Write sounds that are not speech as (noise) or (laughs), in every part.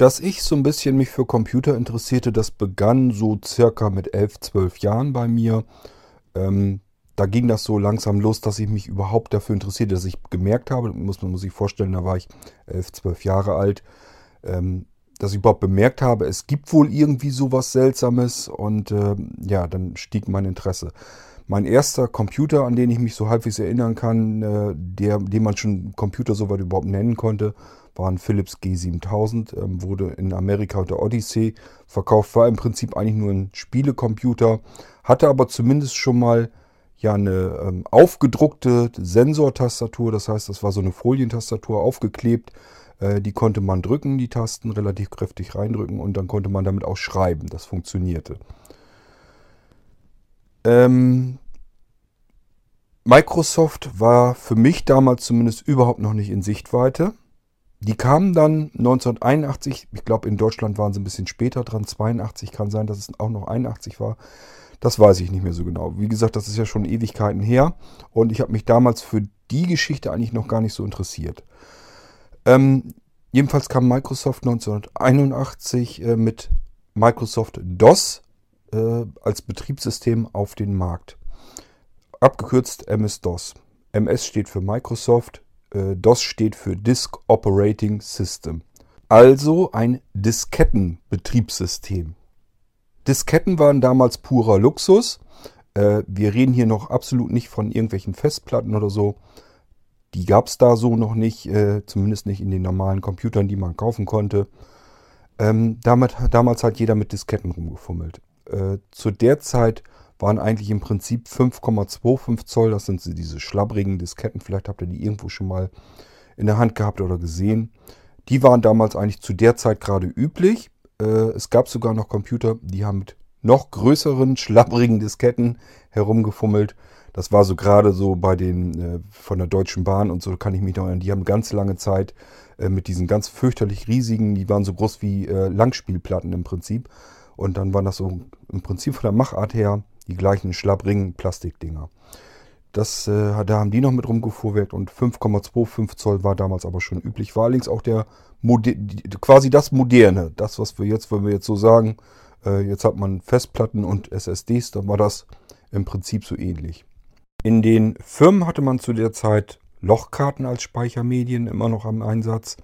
Dass ich so ein bisschen mich für Computer interessierte, das begann so circa mit 11, 12 Jahren bei mir. Ähm, da ging das so langsam los, dass ich mich überhaupt dafür interessierte, dass ich gemerkt habe, muss man sich vorstellen, da war ich 11, 12 Jahre alt, ähm, dass ich überhaupt bemerkt habe, es gibt wohl irgendwie sowas Seltsames und äh, ja, dann stieg mein Interesse. Mein erster Computer, an den ich mich so halbwegs erinnern kann, äh, der, den man schon Computer soweit überhaupt nennen konnte, war ein Philips G7000, ähm, wurde in Amerika unter Odyssey verkauft, war im Prinzip eigentlich nur ein Spielecomputer, hatte aber zumindest schon mal ja eine ähm, aufgedruckte Sensortastatur, das heißt, das war so eine Folientastatur aufgeklebt, äh, die konnte man drücken, die Tasten relativ kräftig reindrücken und dann konnte man damit auch schreiben, das funktionierte. Ähm, Microsoft war für mich damals zumindest überhaupt noch nicht in Sichtweite. Die kamen dann 1981, ich glaube in Deutschland waren sie ein bisschen später dran, 82 kann sein, dass es auch noch 81 war. Das weiß ich nicht mehr so genau. Wie gesagt, das ist ja schon Ewigkeiten her und ich habe mich damals für die Geschichte eigentlich noch gar nicht so interessiert. Ähm, jedenfalls kam Microsoft 1981 äh, mit Microsoft DOS äh, als Betriebssystem auf den Markt. Abgekürzt MS-DOS. MS steht für Microsoft, DOS steht für Disk Operating System. Also ein Diskettenbetriebssystem. Disketten waren damals purer Luxus. Äh, wir reden hier noch absolut nicht von irgendwelchen Festplatten oder so. Die gab es da so noch nicht, äh, zumindest nicht in den normalen Computern, die man kaufen konnte. Ähm, damit, damals hat jeder mit Disketten rumgefummelt. Äh, zu der Zeit waren eigentlich im Prinzip 5,25 Zoll. Das sind diese schlabbrigen Disketten. Vielleicht habt ihr die irgendwo schon mal in der Hand gehabt oder gesehen. Die waren damals eigentlich zu der Zeit gerade üblich. Äh, es gab sogar noch Computer, die haben mit noch größeren, schlabbrigen Disketten herumgefummelt. Das war so gerade so bei den äh, von der Deutschen Bahn und so kann ich mich noch erinnern. Die haben ganz lange Zeit äh, mit diesen ganz fürchterlich riesigen, die waren so groß wie Langspielplatten im Prinzip. Und dann waren das so im Prinzip von der Machart her die gleichen schlabbrigen Plastikdinger. Das, äh, da haben die noch mit rumgefuhrwerkt und 5,25 Zoll war damals aber schon üblich. War allerdings auch der quasi das Moderne. Das, was wir jetzt, wenn wir jetzt so sagen, äh, jetzt hat man Festplatten und SSDs, dann war das im Prinzip so ähnlich. In den Firmen hatte man zu der Zeit Lochkarten als Speichermedien immer noch am Einsatz.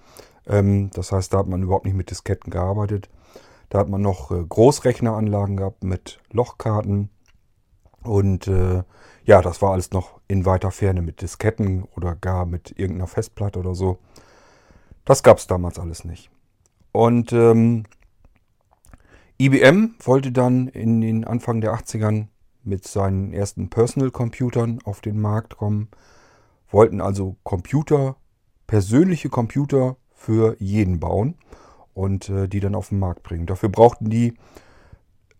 Ähm, das heißt, da hat man überhaupt nicht mit Disketten gearbeitet. Da hat man noch äh, Großrechneranlagen gehabt mit Lochkarten. Und äh, ja, das war alles noch in weiter Ferne mit Disketten oder gar mit irgendeiner Festplatte oder so. Das gab es damals alles nicht. Und ähm, IBM wollte dann in den Anfang der 80ern mit seinen ersten Personal-Computern auf den Markt kommen, wollten also Computer, persönliche Computer für jeden bauen und äh, die dann auf den Markt bringen. Dafür brauchten die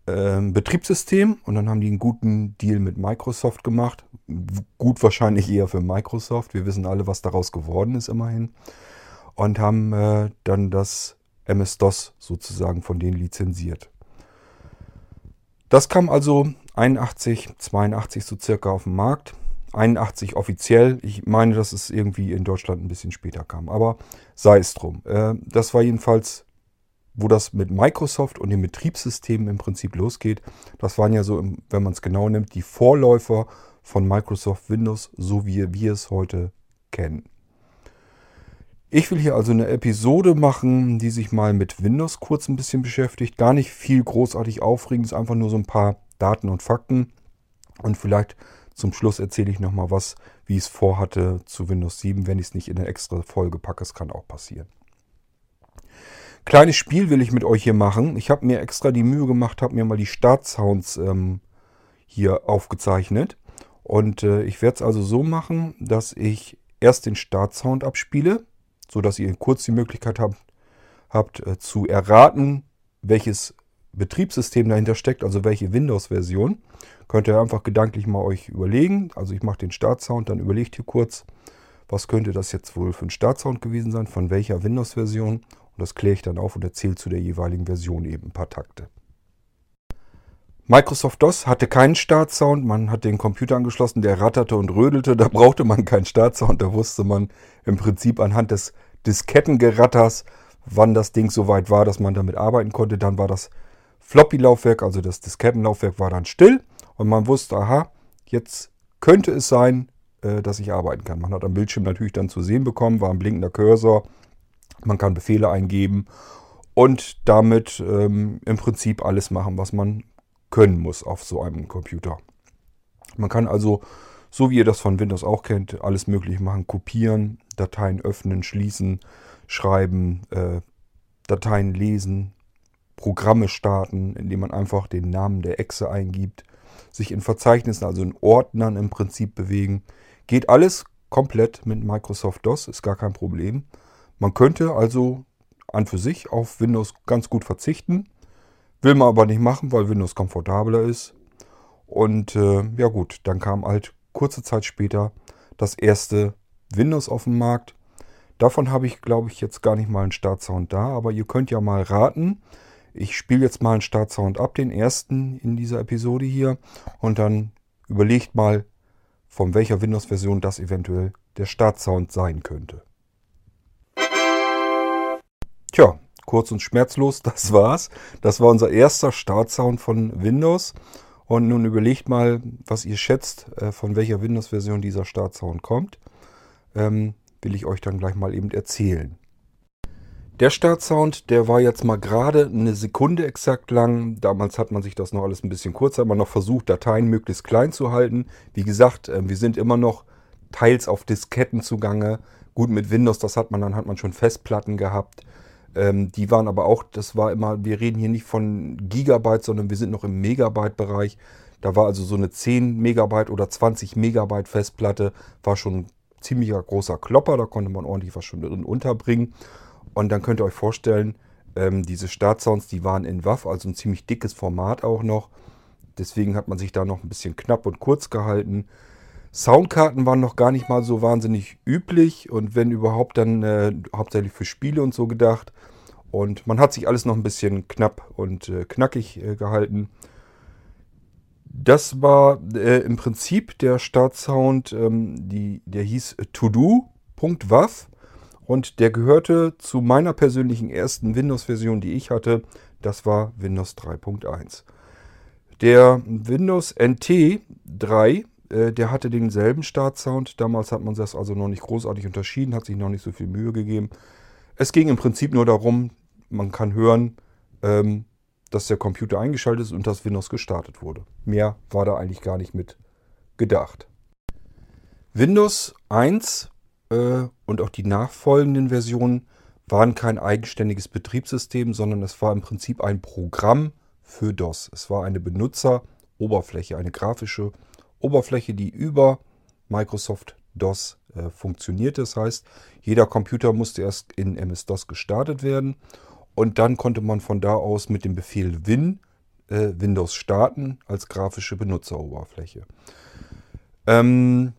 äh, Betriebssystem und dann haben die einen guten Deal mit Microsoft gemacht. Gut wahrscheinlich eher für Microsoft. Wir wissen alle, was daraus geworden ist immerhin. Und haben äh, dann das MS-DOS sozusagen von denen lizenziert. Das kam also 81, 82 so circa auf den Markt. 81 offiziell. Ich meine, dass es irgendwie in Deutschland ein bisschen später kam. Aber sei es drum. Äh, das war jedenfalls wo das mit Microsoft und den Betriebssystemen im Prinzip losgeht. Das waren ja so, wenn man es genau nimmt, die Vorläufer von Microsoft Windows, so wie wir es heute kennen. Ich will hier also eine Episode machen, die sich mal mit Windows kurz ein bisschen beschäftigt. Gar nicht viel großartig aufregend, einfach nur so ein paar Daten und Fakten. Und vielleicht zum Schluss erzähle ich nochmal was, wie ich es vorhatte zu Windows 7. Wenn ich es nicht in eine extra Folge packe, es kann auch passieren. Kleines Spiel will ich mit euch hier machen. Ich habe mir extra die Mühe gemacht, habe mir mal die Startsounds ähm, hier aufgezeichnet. Und äh, ich werde es also so machen, dass ich erst den Startsound abspiele, sodass ihr kurz die Möglichkeit habt, habt äh, zu erraten, welches Betriebssystem dahinter steckt, also welche Windows-Version. Könnt ihr einfach gedanklich mal euch überlegen. Also ich mache den Startsound, dann überlegt ihr kurz, was könnte das jetzt wohl für ein Startsound gewesen sein, von welcher Windows-Version. Und das kläre ich dann auf und erzähle zu der jeweiligen Version eben ein paar Takte. Microsoft DOS hatte keinen Startsound. Man hat den Computer angeschlossen, der ratterte und rödelte. Da brauchte man keinen Startsound. Da wusste man im Prinzip anhand des Diskettengeratters, wann das Ding so weit war, dass man damit arbeiten konnte. Dann war das Floppy-Laufwerk, also das Diskettenlaufwerk, war dann still und man wusste, aha, jetzt könnte es sein, äh, dass ich arbeiten kann. Man hat am Bildschirm natürlich dann zu sehen bekommen, war ein blinkender Cursor. Man kann Befehle eingeben und damit ähm, im Prinzip alles machen, was man können muss auf so einem Computer. Man kann also, so wie ihr das von Windows auch kennt, alles mögliche machen. Kopieren, Dateien öffnen, schließen, schreiben, äh, Dateien lesen, Programme starten, indem man einfach den Namen der Exe eingibt, sich in Verzeichnissen, also in Ordnern im Prinzip bewegen. Geht alles komplett mit Microsoft DOS, ist gar kein Problem. Man könnte also an für sich auf Windows ganz gut verzichten. Will man aber nicht machen, weil Windows komfortabler ist. Und äh, ja gut, dann kam halt kurze Zeit später das erste Windows auf den Markt. Davon habe ich, glaube ich, jetzt gar nicht mal einen Startsound da, aber ihr könnt ja mal raten. Ich spiele jetzt mal einen Startsound ab, den ersten in dieser Episode hier. Und dann überlegt mal, von welcher Windows-Version das eventuell der Startsound sein könnte. Tja, kurz und schmerzlos, (laughs) das war's. Das war unser erster Startsound von Windows. Und nun überlegt mal, was ihr schätzt, äh, von welcher Windows-Version dieser Startsound kommt. Ähm, will ich euch dann gleich mal eben erzählen. Der Startsound, der war jetzt mal gerade eine Sekunde exakt lang. Damals hat man sich das noch alles ein bisschen kurzer, immer noch versucht, Dateien möglichst klein zu halten. Wie gesagt, äh, wir sind immer noch teils auf Disketten zugange. Gut, mit Windows, das hat man, dann hat man schon Festplatten gehabt. Ähm, die waren aber auch, das war immer, wir reden hier nicht von Gigabyte, sondern wir sind noch im Megabyte-Bereich. Da war also so eine 10 Megabyte oder 20 Megabyte Festplatte, war schon ein ziemlicher großer Klopper, da konnte man ordentlich was schon drin unterbringen. Und dann könnt ihr euch vorstellen, ähm, diese Startsounds, die waren in WAV, also ein ziemlich dickes Format auch noch. Deswegen hat man sich da noch ein bisschen knapp und kurz gehalten. Soundkarten waren noch gar nicht mal so wahnsinnig üblich und wenn überhaupt dann äh, hauptsächlich für Spiele und so gedacht. Und man hat sich alles noch ein bisschen knapp und äh, knackig äh, gehalten. Das war äh, im Prinzip der Startsound, ähm, die, der hieß todo.wav und der gehörte zu meiner persönlichen ersten Windows-Version, die ich hatte. Das war Windows 3.1. Der Windows NT 3 äh, der hatte denselben Startsound. Damals hat man das also noch nicht großartig unterschieden, hat sich noch nicht so viel Mühe gegeben. Es ging im Prinzip nur darum, man kann hören, ähm, dass der Computer eingeschaltet ist und dass Windows gestartet wurde. Mehr war da eigentlich gar nicht mit gedacht. Windows 1 äh, und auch die nachfolgenden Versionen waren kein eigenständiges Betriebssystem, sondern es war im Prinzip ein Programm für DOS. Es war eine Benutzeroberfläche, eine grafische Oberfläche, die über Microsoft DOS äh, funktioniert. Das heißt, jeder Computer musste erst in MS-DOS gestartet werden und dann konnte man von da aus mit dem Befehl Win äh, Windows starten als grafische Benutzeroberfläche. Ähm,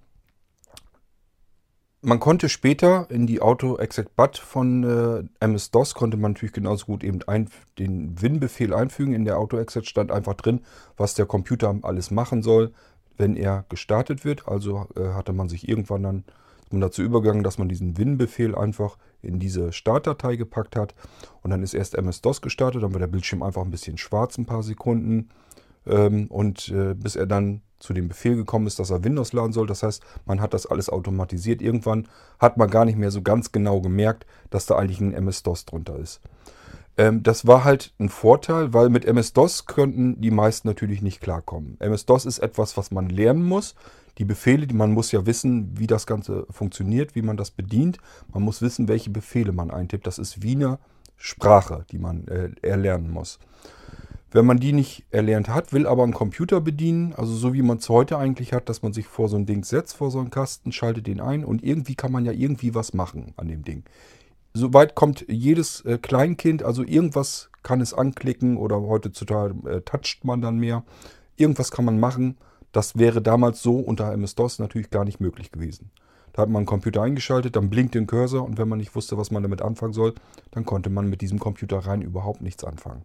man konnte später in die Auto-Exec-Bat von äh, MS-DOS konnte man natürlich genauso gut eben ein, den Win-Befehl einfügen. In der Auto-Exec stand einfach drin, was der Computer alles machen soll wenn er gestartet wird. Also äh, hatte man sich irgendwann dann man dazu übergegangen, dass man diesen Win-Befehl einfach in diese Startdatei gepackt hat. Und dann ist erst MS-DOS gestartet, dann war der Bildschirm einfach ein bisschen schwarz, ein paar Sekunden. Ähm, und äh, bis er dann zu dem Befehl gekommen ist, dass er Windows laden soll. Das heißt, man hat das alles automatisiert. Irgendwann hat man gar nicht mehr so ganz genau gemerkt, dass da eigentlich ein MS-DOS drunter ist. Ähm, das war halt ein Vorteil, weil mit MS-DOS könnten die meisten natürlich nicht klarkommen. MS-DOS ist etwas, was man lernen muss. Die Befehle, die, man muss ja wissen, wie das Ganze funktioniert, wie man das bedient. Man muss wissen, welche Befehle man eintippt. Das ist wie eine Sprache, die man äh, erlernen muss. Wenn man die nicht erlernt hat, will aber einen Computer bedienen, also so wie man es heute eigentlich hat, dass man sich vor so ein Ding setzt, vor so einen Kasten, schaltet den ein und irgendwie kann man ja irgendwie was machen an dem Ding soweit kommt jedes äh, Kleinkind, also irgendwas kann es anklicken oder heutzutage äh, toucht man dann mehr. Irgendwas kann man machen. Das wäre damals so unter MS-DOS natürlich gar nicht möglich gewesen. Da hat man einen Computer eingeschaltet, dann blinkt den Cursor und wenn man nicht wusste, was man damit anfangen soll, dann konnte man mit diesem Computer rein überhaupt nichts anfangen.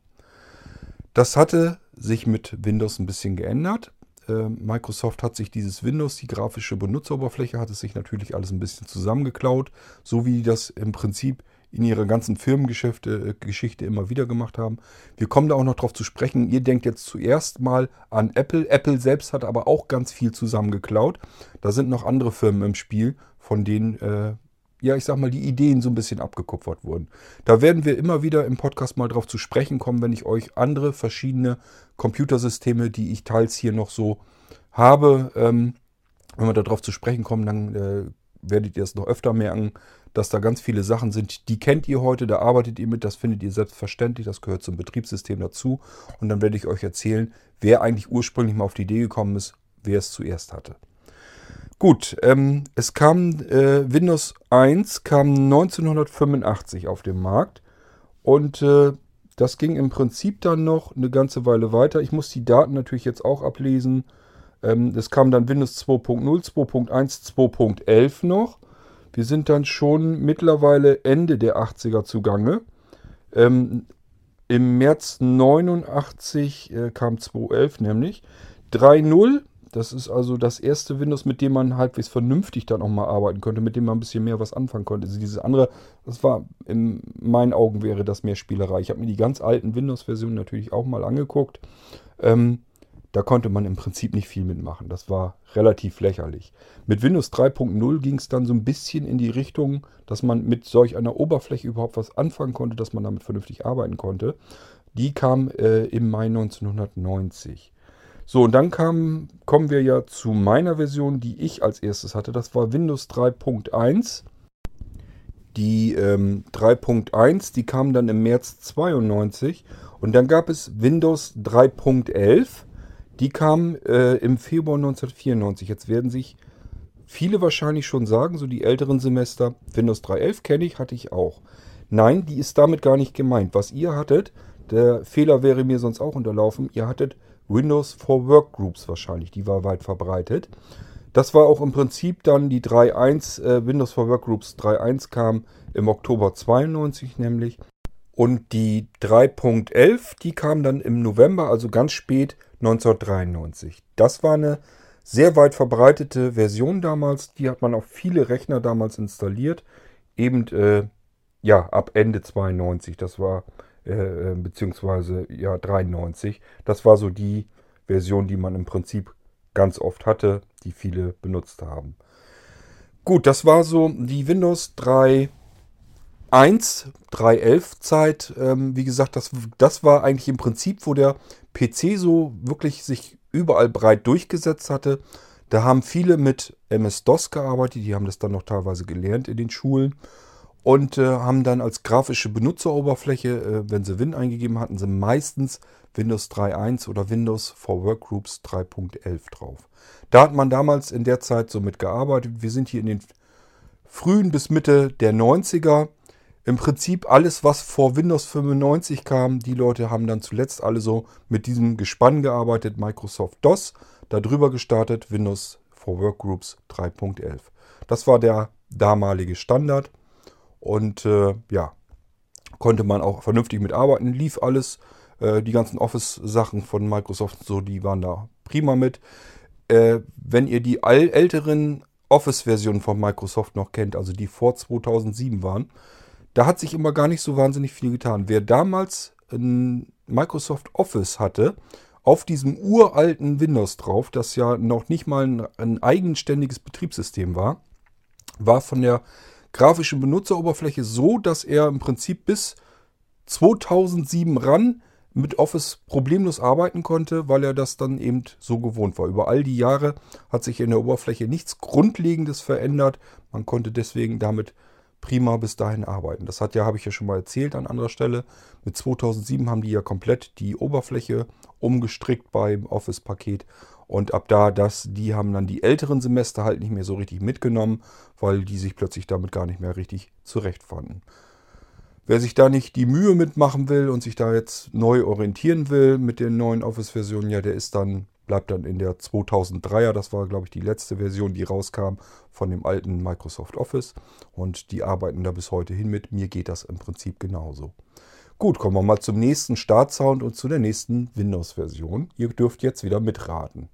Das hatte sich mit Windows ein bisschen geändert. Äh, Microsoft hat sich dieses Windows, die grafische Benutzeroberfläche, hat es sich natürlich alles ein bisschen zusammengeklaut, so wie das im Prinzip in ihrer ganzen Firmengeschichte äh, immer wieder gemacht haben. Wir kommen da auch noch drauf zu sprechen. Ihr denkt jetzt zuerst mal an Apple. Apple selbst hat aber auch ganz viel zusammengeklaut. Da sind noch andere Firmen im Spiel, von denen, äh, ja, ich sag mal, die Ideen so ein bisschen abgekupfert wurden. Da werden wir immer wieder im Podcast mal drauf zu sprechen kommen, wenn ich euch andere verschiedene Computersysteme, die ich teils hier noch so habe, ähm, wenn wir darauf zu sprechen kommen, dann äh, werdet ihr es noch öfter merken, dass da ganz viele Sachen sind, die kennt ihr heute, da arbeitet ihr mit, das findet ihr selbstverständlich, das gehört zum Betriebssystem dazu. Und dann werde ich euch erzählen, wer eigentlich ursprünglich mal auf die Idee gekommen ist, wer es zuerst hatte. Gut, ähm, es kam äh, Windows 1 kam 1985 auf den Markt und äh, das ging im Prinzip dann noch eine ganze Weile weiter. Ich muss die Daten natürlich jetzt auch ablesen. Ähm, es kam dann Windows 2.0, 2.1, 2.11 noch. Wir sind dann schon mittlerweile Ende der 80er zugange. Ähm, Im März 89 äh, kam 2.11 nämlich. 3.0, das ist also das erste Windows, mit dem man halbwegs vernünftig dann auch mal arbeiten konnte, mit dem man ein bisschen mehr was anfangen konnte. Also dieses andere, das war in meinen Augen wäre das mehr Spielerei. Ich habe mir die ganz alten Windows-Versionen natürlich auch mal angeguckt. Ähm, da konnte man im Prinzip nicht viel mitmachen. Das war relativ lächerlich. Mit Windows 3.0 ging es dann so ein bisschen in die Richtung, dass man mit solch einer Oberfläche überhaupt was anfangen konnte, dass man damit vernünftig arbeiten konnte. Die kam äh, im Mai 1990. So, und dann kam, kommen wir ja zu meiner Version, die ich als erstes hatte. Das war Windows 3.1. Die ähm, 3.1, die kam dann im März 92. Und dann gab es Windows 3.11. Die kam äh, im Februar 1994. Jetzt werden sich viele wahrscheinlich schon sagen, so die älteren Semester, Windows 3.11 kenne ich, hatte ich auch. Nein, die ist damit gar nicht gemeint. Was ihr hattet, der Fehler wäre mir sonst auch unterlaufen, ihr hattet Windows for Workgroups wahrscheinlich, die war weit verbreitet. Das war auch im Prinzip dann die 3.1, äh, Windows for Workgroups 3.1 kam im Oktober 92 nämlich. Und die 3.11, die kam dann im November, also ganz spät, 1993. Das war eine sehr weit verbreitete Version damals. Die hat man auf viele Rechner damals installiert. Eben äh, ja ab Ende 92. Das war äh, äh beziehungsweise ja 93. Das war so die Version, die man im Prinzip ganz oft hatte, die viele benutzt haben. Gut, das war so die Windows 3 1, 3.11 Zeit, ähm, wie gesagt, das, das war eigentlich im Prinzip, wo der PC so wirklich sich überall breit durchgesetzt hatte. Da haben viele mit MS-DOS gearbeitet, die haben das dann noch teilweise gelernt in den Schulen und äh, haben dann als grafische Benutzeroberfläche, äh, wenn sie Win eingegeben hatten, sie meistens Windows 3.1 oder Windows for Workgroups 3.11 drauf. Da hat man damals in der Zeit so mit gearbeitet. Wir sind hier in den frühen bis Mitte der 90er im Prinzip alles, was vor Windows 95 kam, die Leute haben dann zuletzt alle so mit diesem Gespann gearbeitet, Microsoft DOS, darüber gestartet, Windows for Workgroups 3.11. Das war der damalige Standard und äh, ja, konnte man auch vernünftig mitarbeiten, lief alles. Äh, die ganzen Office-Sachen von Microsoft, so, die waren da prima mit. Äh, wenn ihr die älteren Office-Versionen von Microsoft noch kennt, also die vor 2007 waren, da hat sich immer gar nicht so wahnsinnig viel getan. Wer damals ein Microsoft Office hatte, auf diesem uralten Windows drauf, das ja noch nicht mal ein, ein eigenständiges Betriebssystem war, war von der grafischen Benutzeroberfläche so, dass er im Prinzip bis 2007 ran mit Office problemlos arbeiten konnte, weil er das dann eben so gewohnt war. Über all die Jahre hat sich in der Oberfläche nichts Grundlegendes verändert. Man konnte deswegen damit prima bis dahin arbeiten. Das hat ja, habe ich ja schon mal erzählt an anderer Stelle. Mit 2007 haben die ja komplett die Oberfläche umgestrickt beim Office-Paket. Und ab da, das, die haben dann die älteren Semester halt nicht mehr so richtig mitgenommen, weil die sich plötzlich damit gar nicht mehr richtig zurechtfanden. Wer sich da nicht die Mühe mitmachen will und sich da jetzt neu orientieren will mit den neuen Office-Versionen, ja, der ist dann bleibt dann in der 2003er, das war glaube ich die letzte Version, die rauskam von dem alten Microsoft Office und die arbeiten da bis heute hin mit. Mir geht das im Prinzip genauso. Gut, kommen wir mal zum nächsten Startsound und zu der nächsten Windows-Version. Ihr dürft jetzt wieder mitraten.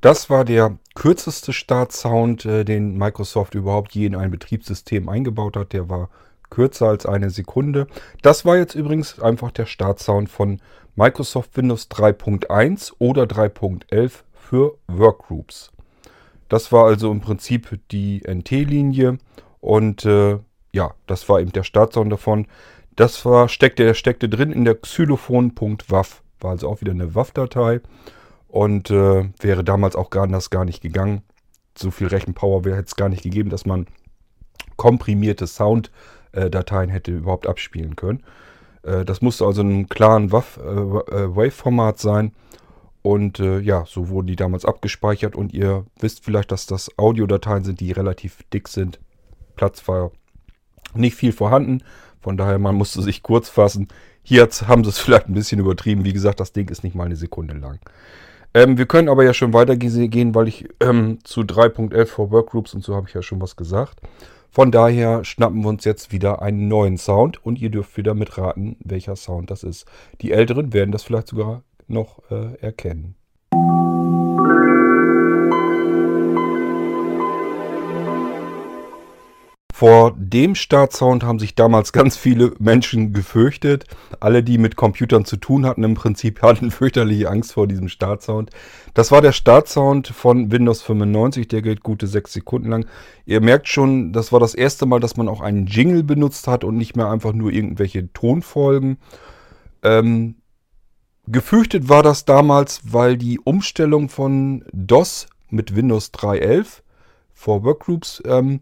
Das war der kürzeste Startsound, äh, den Microsoft überhaupt je in ein Betriebssystem eingebaut hat. Der war kürzer als eine Sekunde. Das war jetzt übrigens einfach der Startsound von Microsoft Windows 3.1 oder 3.11 für Workgroups. Das war also im Prinzip die NT-Linie und äh, ja, das war eben der Startsound davon. Das war, steckte, der steckte drin in der xylophon.wav. War also auch wieder eine WAV-Datei und äh, wäre damals auch gar anders gar nicht gegangen. So viel Rechenpower wäre es gar nicht gegeben, dass man komprimierte Sounddateien hätte überhaupt abspielen können. Äh, das musste also ein klaren WAV-Format äh, sein. Und äh, ja, so wurden die damals abgespeichert. Und ihr wisst vielleicht, dass das Audiodateien sind, die relativ dick sind. Platz nicht viel vorhanden. Von daher, man musste sich kurz fassen. Hier haben sie es (laughs) vielleicht ein bisschen übertrieben. Wie gesagt, das Ding ist nicht mal eine Sekunde lang. Ähm, wir können aber ja schon weitergehen, weil ich ähm, zu 3.11 for Workgroups und so habe ich ja schon was gesagt. Von daher schnappen wir uns jetzt wieder einen neuen Sound und ihr dürft wieder mitraten, welcher Sound das ist. Die Älteren werden das vielleicht sogar noch äh, erkennen. Vor dem Startsound haben sich damals ganz viele Menschen gefürchtet. Alle, die mit Computern zu tun hatten, im Prinzip (laughs) hatten fürchterliche Angst vor diesem Startsound. Das war der Startsound von Windows 95, der geht gute sechs Sekunden lang. Ihr merkt schon, das war das erste Mal, dass man auch einen Jingle benutzt hat und nicht mehr einfach nur irgendwelche Tonfolgen. Ähm, gefürchtet war das damals, weil die Umstellung von DOS mit Windows 3.11 vor Workgroups ähm,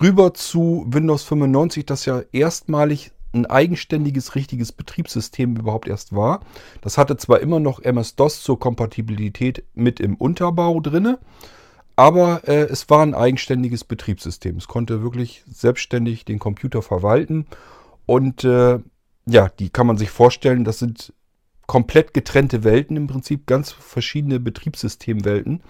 rüber zu Windows 95, das ja erstmalig ein eigenständiges, richtiges Betriebssystem überhaupt erst war. Das hatte zwar immer noch MS-DOS zur Kompatibilität mit im Unterbau drinne, aber äh, es war ein eigenständiges Betriebssystem. Es konnte wirklich selbstständig den Computer verwalten und äh, ja, die kann man sich vorstellen, das sind komplett getrennte Welten im Prinzip, ganz verschiedene Betriebssystemwelten.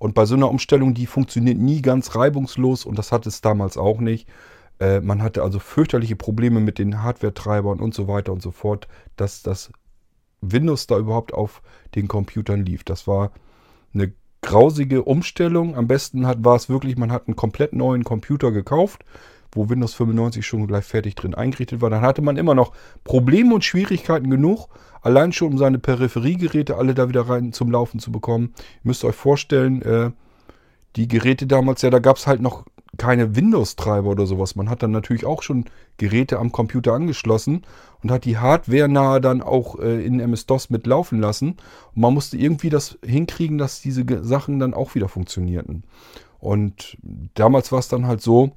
Und bei so einer Umstellung, die funktioniert nie ganz reibungslos und das hat es damals auch nicht. Äh, man hatte also fürchterliche Probleme mit den Hardware-Treibern und so weiter und so fort, dass das Windows da überhaupt auf den Computern lief. Das war eine grausige Umstellung. Am besten hat, war es wirklich, man hat einen komplett neuen Computer gekauft, wo Windows 95 schon gleich fertig drin eingerichtet war. Dann hatte man immer noch Probleme und Schwierigkeiten genug, Allein schon, um seine Peripheriegeräte alle da wieder rein zum Laufen zu bekommen. Ihr müsst euch vorstellen, äh, die Geräte damals, ja, da gab es halt noch keine Windows-Treiber oder sowas. Man hat dann natürlich auch schon Geräte am Computer angeschlossen und hat die Hardware nahe dann auch äh, in MS-DOS mitlaufen lassen. Und man musste irgendwie das hinkriegen, dass diese Sachen dann auch wieder funktionierten. Und damals war es dann halt so,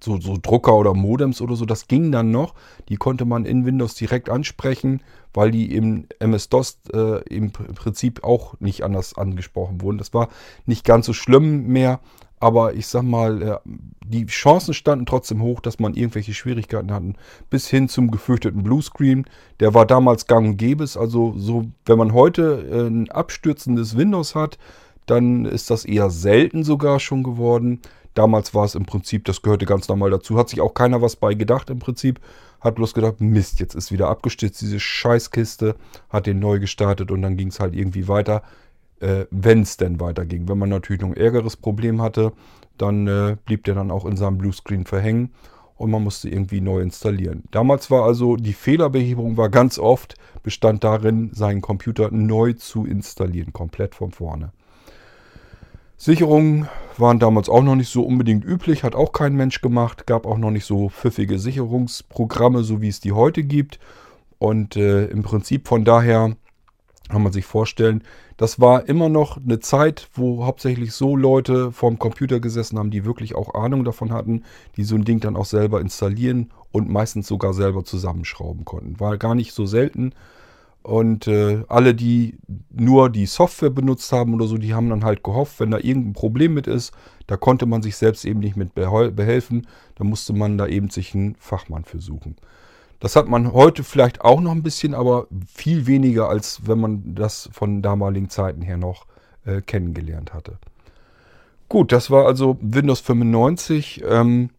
so, so Drucker oder Modems oder so, das ging dann noch. Die konnte man in Windows direkt ansprechen, weil die im MS-DOS äh, im Prinzip auch nicht anders angesprochen wurden. Das war nicht ganz so schlimm mehr, aber ich sag mal, äh, die Chancen standen trotzdem hoch, dass man irgendwelche Schwierigkeiten hatten, bis hin zum gefürchteten Bluescreen. Der war damals gang und gäbe. Also so, wenn man heute äh, ein abstürzendes Windows hat, dann ist das eher selten sogar schon geworden. Damals war es im Prinzip, das gehörte ganz normal dazu. Hat sich auch keiner was bei gedacht im Prinzip. Hat bloß gedacht, Mist, jetzt ist wieder abgestürzt, diese Scheißkiste. Hat den neu gestartet und dann ging es halt irgendwie weiter, äh, wenn es denn weiterging. Wenn man natürlich noch ein ärgeres Problem hatte, dann äh, blieb der dann auch in seinem Bluescreen verhängen und man musste irgendwie neu installieren. Damals war also die Fehlerbehebung war ganz oft, bestand darin, seinen Computer neu zu installieren, komplett von vorne. Sicherungen waren damals auch noch nicht so unbedingt üblich, hat auch kein Mensch gemacht, gab auch noch nicht so pfiffige Sicherungsprogramme, so wie es die heute gibt. Und äh, im Prinzip von daher kann man sich vorstellen, das war immer noch eine Zeit, wo hauptsächlich so Leute vorm Computer gesessen haben, die wirklich auch Ahnung davon hatten, die so ein Ding dann auch selber installieren und meistens sogar selber zusammenschrauben konnten. War gar nicht so selten, und äh, alle, die nur die Software benutzt haben oder so, die haben dann halt gehofft, wenn da irgendein Problem mit ist, da konnte man sich selbst eben nicht mit behelfen. Da musste man da eben sich einen Fachmann für suchen. Das hat man heute vielleicht auch noch ein bisschen, aber viel weniger, als wenn man das von damaligen Zeiten her noch äh, kennengelernt hatte. Gut, das war also Windows 95. Ähm,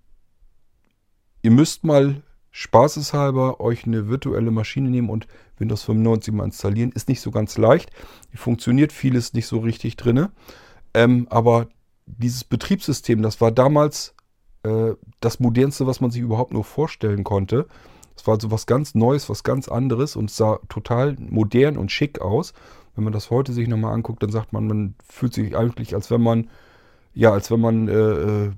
ihr müsst mal spaßeshalber euch eine virtuelle Maschine nehmen und Windows 95 mal installieren. Ist nicht so ganz leicht. Funktioniert vieles nicht so richtig drin. Ähm, aber dieses Betriebssystem, das war damals äh, das modernste, was man sich überhaupt nur vorstellen konnte. Es war so was ganz Neues, was ganz anderes und sah total modern und schick aus. Wenn man das heute sich nochmal anguckt, dann sagt man, man fühlt sich eigentlich, als wenn man, ja, als wenn man äh, äh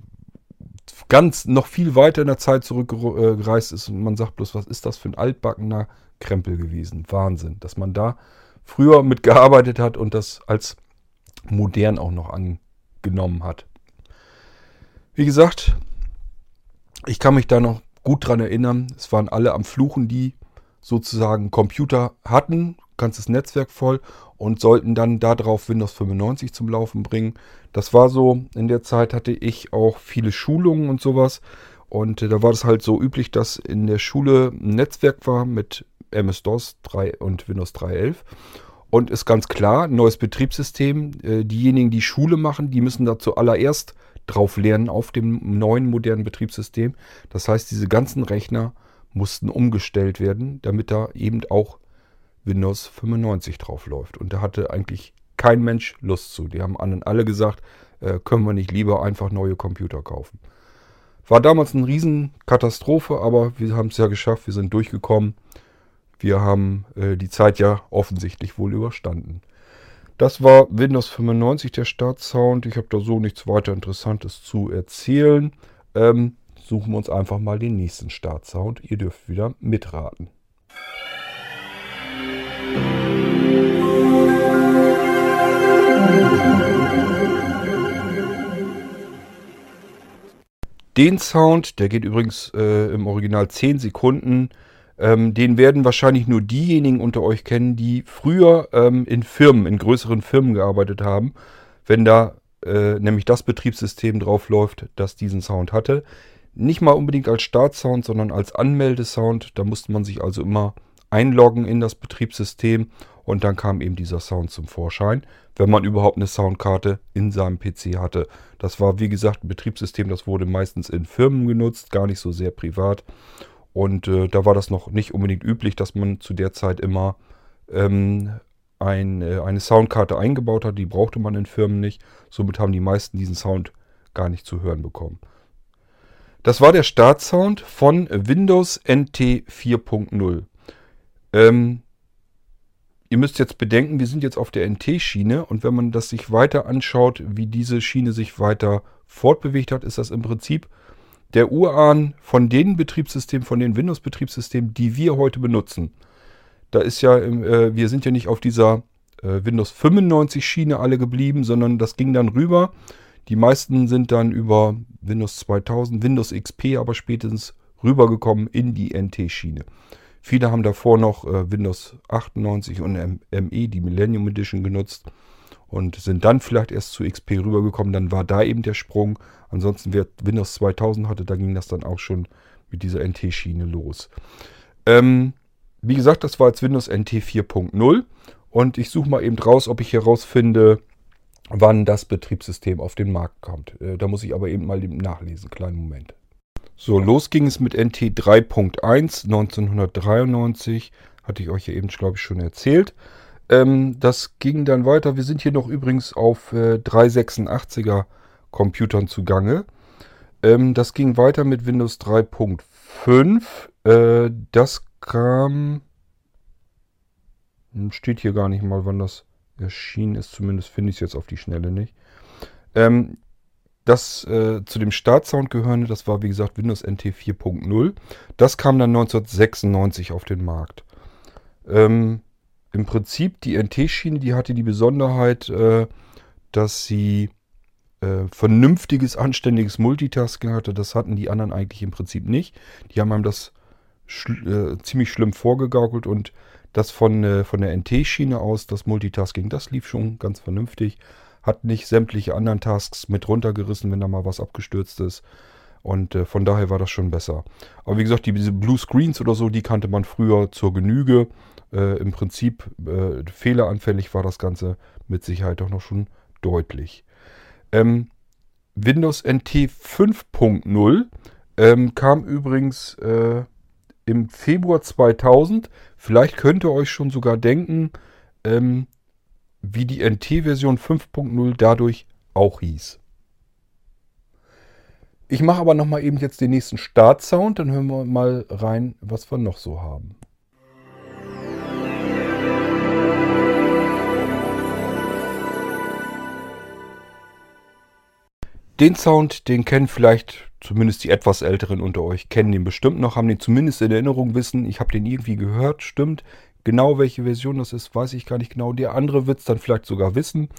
ganz noch viel weiter in der Zeit zurückgereist ist und man sagt bloß, was ist das für ein altbackener Krempel gewesen? Wahnsinn, dass man da früher mitgearbeitet hat und das als modern auch noch angenommen hat. Wie gesagt, ich kann mich da noch gut dran erinnern. Es waren alle am Fluchen, die sozusagen Computer hatten, ganzes Netzwerk voll und sollten dann darauf Windows 95 zum Laufen bringen. Das war so, in der Zeit hatte ich auch viele Schulungen und sowas. Und äh, da war es halt so üblich, dass in der Schule ein Netzwerk war mit MS-DOS 3 und Windows 3.11. Und ist ganz klar, neues Betriebssystem. Äh, diejenigen, die Schule machen, die müssen da zuallererst drauf lernen auf dem neuen modernen Betriebssystem. Das heißt, diese ganzen Rechner mussten umgestellt werden, damit da eben auch Windows 95 drauf läuft. Und da hatte eigentlich kein Mensch Lust zu. Die haben alle gesagt, äh, können wir nicht lieber einfach neue Computer kaufen. War damals eine Riesenkatastrophe, aber wir haben es ja geschafft, wir sind durchgekommen. Wir haben äh, die Zeit ja offensichtlich wohl überstanden. Das war Windows 95, der Startsound. Ich habe da so nichts weiter Interessantes zu erzählen. Ähm, suchen wir uns einfach mal den nächsten Startsound. Ihr dürft wieder mitraten. Den Sound, der geht übrigens äh, im Original 10 Sekunden, ähm, den werden wahrscheinlich nur diejenigen unter euch kennen, die früher ähm, in Firmen, in größeren Firmen gearbeitet haben, wenn da äh, nämlich das Betriebssystem drauf läuft, das diesen Sound hatte. Nicht mal unbedingt als Startsound, sondern als Anmeldesound. Da musste man sich also immer einloggen in das Betriebssystem und dann kam eben dieser Sound zum Vorschein, wenn man überhaupt eine Soundkarte in seinem PC hatte. Das war wie gesagt ein Betriebssystem, das wurde meistens in Firmen genutzt, gar nicht so sehr privat. Und äh, da war das noch nicht unbedingt üblich, dass man zu der Zeit immer ähm, ein, äh, eine Soundkarte eingebaut hat. Die brauchte man in Firmen nicht. Somit haben die meisten diesen Sound gar nicht zu hören bekommen. Das war der Startsound von Windows NT 4.0. Ähm, ihr müsst jetzt bedenken, wir sind jetzt auf der NT-Schiene und wenn man das sich weiter anschaut, wie diese Schiene sich weiter fortbewegt hat, ist das im Prinzip der Urahn von den Betriebssystemen, von den Windows-Betriebssystemen, die wir heute benutzen. Da ist ja, äh, wir sind ja nicht auf dieser äh, Windows 95 Schiene alle geblieben, sondern das ging dann rüber. Die meisten sind dann über Windows 2000, Windows XP aber spätestens rübergekommen in die NT-Schiene. Viele haben davor noch äh, Windows 98 und ME, die Millennium Edition, genutzt und sind dann vielleicht erst zu XP rübergekommen. Dann war da eben der Sprung. Ansonsten, wer Windows 2000 hatte, da ging das dann auch schon mit dieser NT-Schiene los. Ähm, wie gesagt, das war jetzt Windows NT 4.0 und ich suche mal eben raus, ob ich herausfinde, wann das Betriebssystem auf den Markt kommt. Äh, da muss ich aber eben mal nachlesen. Kleinen Moment. So, los ging es mit NT 3.1 1993. Hatte ich euch ja eben, glaube ich, schon erzählt. Ähm, das ging dann weiter. Wir sind hier noch übrigens auf äh, 386er Computern zugange. Ähm, das ging weiter mit Windows 3.5. Äh, das kam. Hm, steht hier gar nicht mal, wann das erschienen ist. Zumindest finde ich es jetzt auf die Schnelle nicht. Ähm, das äh, zu dem Startsound gehörende, das war wie gesagt Windows NT 4.0. Das kam dann 1996 auf den Markt. Ähm, Im Prinzip die NT-Schiene, die hatte die Besonderheit, äh, dass sie äh, vernünftiges, anständiges Multitasking hatte. Das hatten die anderen eigentlich im Prinzip nicht. Die haben einem das schl äh, ziemlich schlimm vorgegaukelt und das von, äh, von der NT-Schiene aus, das Multitasking, das lief schon ganz vernünftig hat nicht sämtliche anderen Tasks mit runtergerissen, wenn da mal was abgestürzt ist. Und äh, von daher war das schon besser. Aber wie gesagt, die, diese Blue Screens oder so, die kannte man früher zur Genüge. Äh, Im Prinzip äh, fehleranfällig war das Ganze mit Sicherheit auch noch schon deutlich. Ähm, Windows NT 5.0 ähm, kam übrigens äh, im Februar 2000. Vielleicht könnt ihr euch schon sogar denken, ähm, wie die NT-Version 5.0 dadurch auch hieß. Ich mache aber nochmal eben jetzt den nächsten Startsound, dann hören wir mal rein, was wir noch so haben. Den Sound, den kennen vielleicht zumindest die etwas älteren unter euch, kennen den bestimmt noch, haben den zumindest in Erinnerung, wissen, ich habe den irgendwie gehört, stimmt. Genau welche Version das ist, weiß ich gar nicht genau. Der andere wird es dann vielleicht sogar wissen.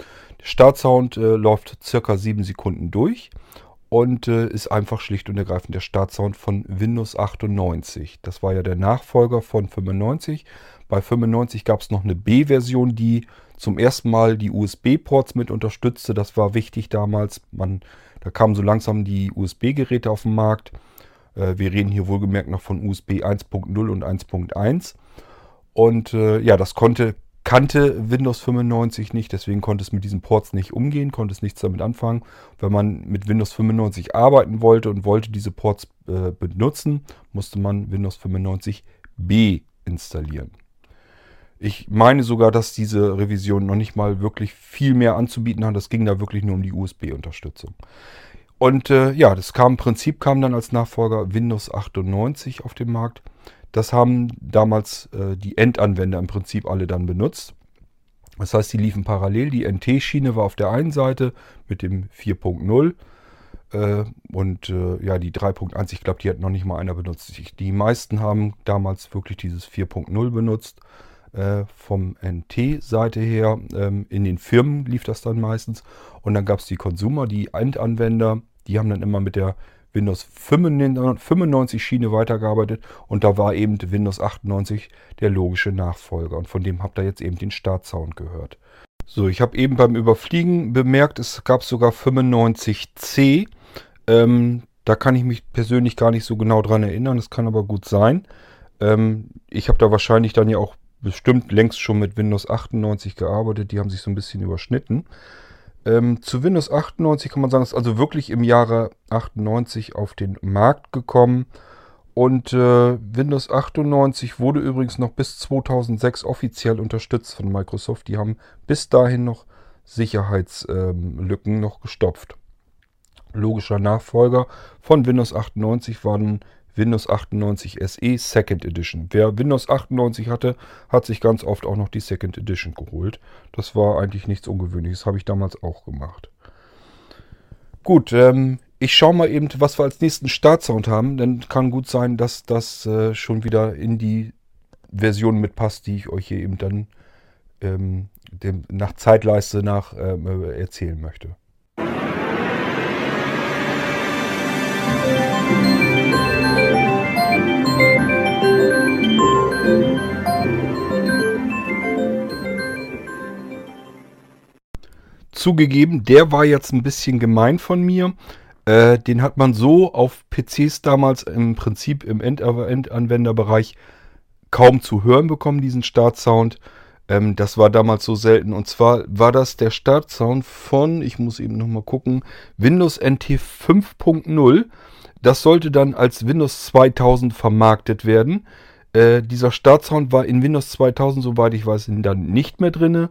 Der Startsound äh, läuft circa 7 Sekunden durch und äh, ist einfach schlicht und ergreifend der Startsound von Windows 98. Das war ja der Nachfolger von 95. Bei 95 gab es noch eine B-Version, die zum ersten Mal die USB-Ports mit unterstützte. Das war wichtig damals. Man da kamen so langsam die USB-Geräte auf den Markt. Äh, wir reden hier wohlgemerkt noch von USB 1.0 und 1.1. Und äh, ja, das konnte, kannte Windows 95 nicht, deswegen konnte es mit diesen Ports nicht umgehen, konnte es nichts damit anfangen. Wenn man mit Windows 95 arbeiten wollte und wollte diese Ports äh, benutzen, musste man Windows 95B installieren. Ich meine sogar, dass diese Revision noch nicht mal wirklich viel mehr anzubieten hat. Es ging da wirklich nur um die USB-Unterstützung. Und äh, ja, das kam im Prinzip kam dann als Nachfolger Windows 98 auf den Markt. Das haben damals äh, die Endanwender im Prinzip alle dann benutzt. Das heißt, die liefen parallel. Die NT-Schiene war auf der einen Seite mit dem 4.0 äh, und äh, ja, die 3.1, ich glaube, die hat noch nicht mal einer benutzt. Die meisten haben damals wirklich dieses 4.0 benutzt äh, vom NT-Seite her. Ähm, in den Firmen lief das dann meistens. Und dann gab es die Consumer, die Endanwender, die haben dann immer mit der Windows 95 Schiene weitergearbeitet und da war eben Windows 98 der logische Nachfolger und von dem habt ihr jetzt eben den Startsound gehört. So, ich habe eben beim Überfliegen bemerkt, es gab sogar 95C. Ähm, da kann ich mich persönlich gar nicht so genau dran erinnern, das kann aber gut sein. Ähm, ich habe da wahrscheinlich dann ja auch bestimmt längst schon mit Windows 98 gearbeitet. Die haben sich so ein bisschen überschnitten. Ähm, zu Windows 98 kann man sagen, ist also wirklich im Jahre 98 auf den Markt gekommen. Und äh, Windows 98 wurde übrigens noch bis 2006 offiziell unterstützt von Microsoft. Die haben bis dahin noch Sicherheitslücken ähm, noch gestopft. Logischer Nachfolger von Windows 98 waren Windows 98 SE Second Edition. Wer Windows 98 hatte, hat sich ganz oft auch noch die Second Edition geholt. Das war eigentlich nichts Ungewöhnliches, habe ich damals auch gemacht. Gut, ähm, ich schaue mal eben, was wir als nächsten Startsound haben. Denn kann gut sein, dass das äh, schon wieder in die Version mitpasst, die ich euch hier eben dann ähm, dem, nach Zeitleiste nach ähm, äh, erzählen möchte. Zugegeben, der war jetzt ein bisschen gemein von mir. Äh, den hat man so auf PCs damals im Prinzip im Endanwenderbereich kaum zu hören bekommen, diesen Startsound. Ähm, das war damals so selten. Und zwar war das der Startsound von, ich muss eben nochmal gucken, Windows NT 5.0. Das sollte dann als Windows 2000 vermarktet werden. Äh, dieser Startsound war in Windows 2000, soweit ich weiß, dann nicht mehr drin.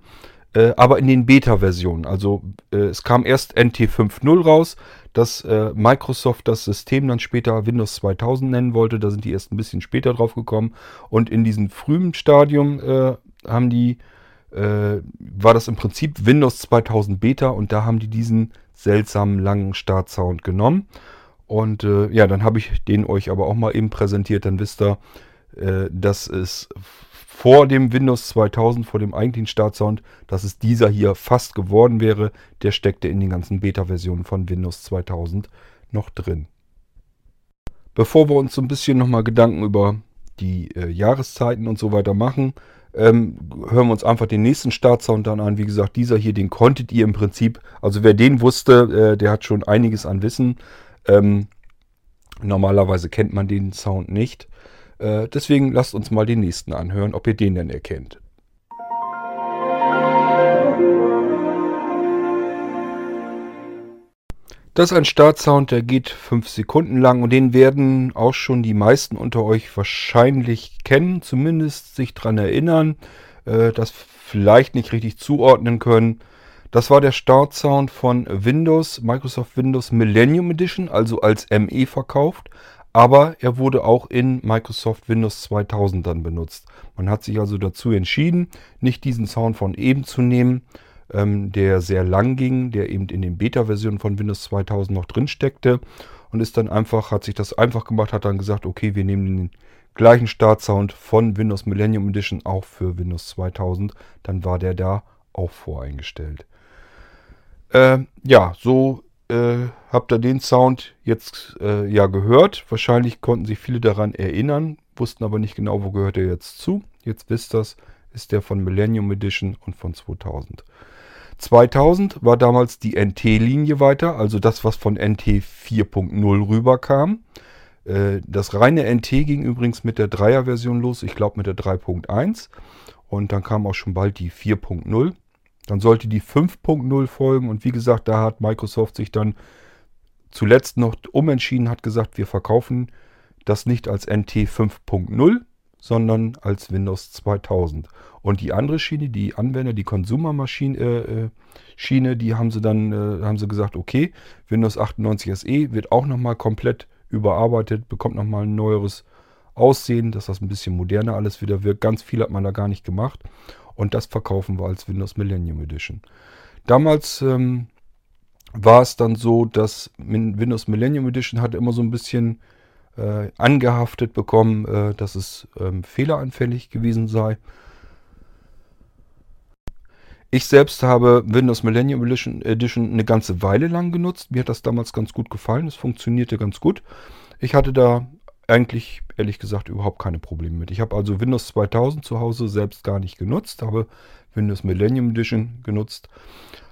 Äh, aber in den Beta-Versionen. Also äh, es kam erst NT 5.0 raus, dass äh, Microsoft das System dann später Windows 2000 nennen wollte. Da sind die erst ein bisschen später drauf gekommen. Und in diesem frühen Stadium äh, haben die, äh, war das im Prinzip Windows 2000 Beta und da haben die diesen seltsamen langen Startsound genommen. Und äh, ja, dann habe ich den euch aber auch mal eben präsentiert. Dann wisst ihr, dass es vor dem Windows 2000, vor dem eigentlichen Startsound, dass es dieser hier fast geworden wäre. Der steckte in den ganzen Beta-Versionen von Windows 2000 noch drin. Bevor wir uns so ein bisschen nochmal Gedanken über die äh, Jahreszeiten und so weiter machen, ähm, hören wir uns einfach den nächsten Startsound dann an. Wie gesagt, dieser hier, den konntet ihr im Prinzip, also wer den wusste, äh, der hat schon einiges an Wissen. Ähm, normalerweise kennt man den Sound nicht. Äh, deswegen lasst uns mal den nächsten anhören, ob ihr den denn erkennt. Das ist ein Startsound, der geht 5 Sekunden lang und den werden auch schon die meisten unter euch wahrscheinlich kennen, zumindest sich dran erinnern, äh, das vielleicht nicht richtig zuordnen können. Das war der Startsound von Windows, Microsoft Windows Millennium Edition, also als ME verkauft, aber er wurde auch in Microsoft Windows 2000 dann benutzt. Man hat sich also dazu entschieden, nicht diesen Sound von eben zu nehmen, ähm, der sehr lang ging, der eben in den Beta-Versionen von Windows 2000 noch drin steckte und ist dann einfach, hat sich das einfach gemacht, hat dann gesagt, okay, wir nehmen den gleichen Startsound von Windows Millennium Edition auch für Windows 2000. Dann war der da auch voreingestellt. Äh, ja, so äh, habt ihr den Sound jetzt äh, ja gehört. Wahrscheinlich konnten sich viele daran erinnern, wussten aber nicht genau, wo gehört er jetzt zu. Jetzt wisst ihr ist der von Millennium Edition und von 2000. 2000 war damals die NT-Linie weiter, also das, was von NT 4.0 rüberkam. Äh, das reine NT ging übrigens mit der 3er-Version los, ich glaube mit der 3.1. Und dann kam auch schon bald die 4.0. Dann sollte die 5.0 folgen und wie gesagt, da hat Microsoft sich dann zuletzt noch umentschieden, hat gesagt, wir verkaufen das nicht als NT 5.0, sondern als Windows 2000. Und die andere Schiene, die Anwender, die Konsumermaschine, äh, äh, Schiene, die haben sie dann, äh, haben sie gesagt, okay, Windows 98 SE wird auch nochmal komplett überarbeitet, bekommt nochmal ein neueres Aussehen, dass das ein bisschen moderner alles wieder wirkt. Ganz viel hat man da gar nicht gemacht. Und das verkaufen wir als Windows Millennium Edition. Damals ähm, war es dann so, dass Windows Millennium Edition hatte immer so ein bisschen äh, angehaftet bekommen, äh, dass es ähm, fehleranfällig gewesen sei. Ich selbst habe Windows Millennium Edition eine ganze Weile lang genutzt. Mir hat das damals ganz gut gefallen. Es funktionierte ganz gut. Ich hatte da eigentlich, ehrlich gesagt, überhaupt keine Probleme mit. Ich habe also Windows 2000 zu Hause selbst gar nicht genutzt, habe Windows Millennium Edition genutzt.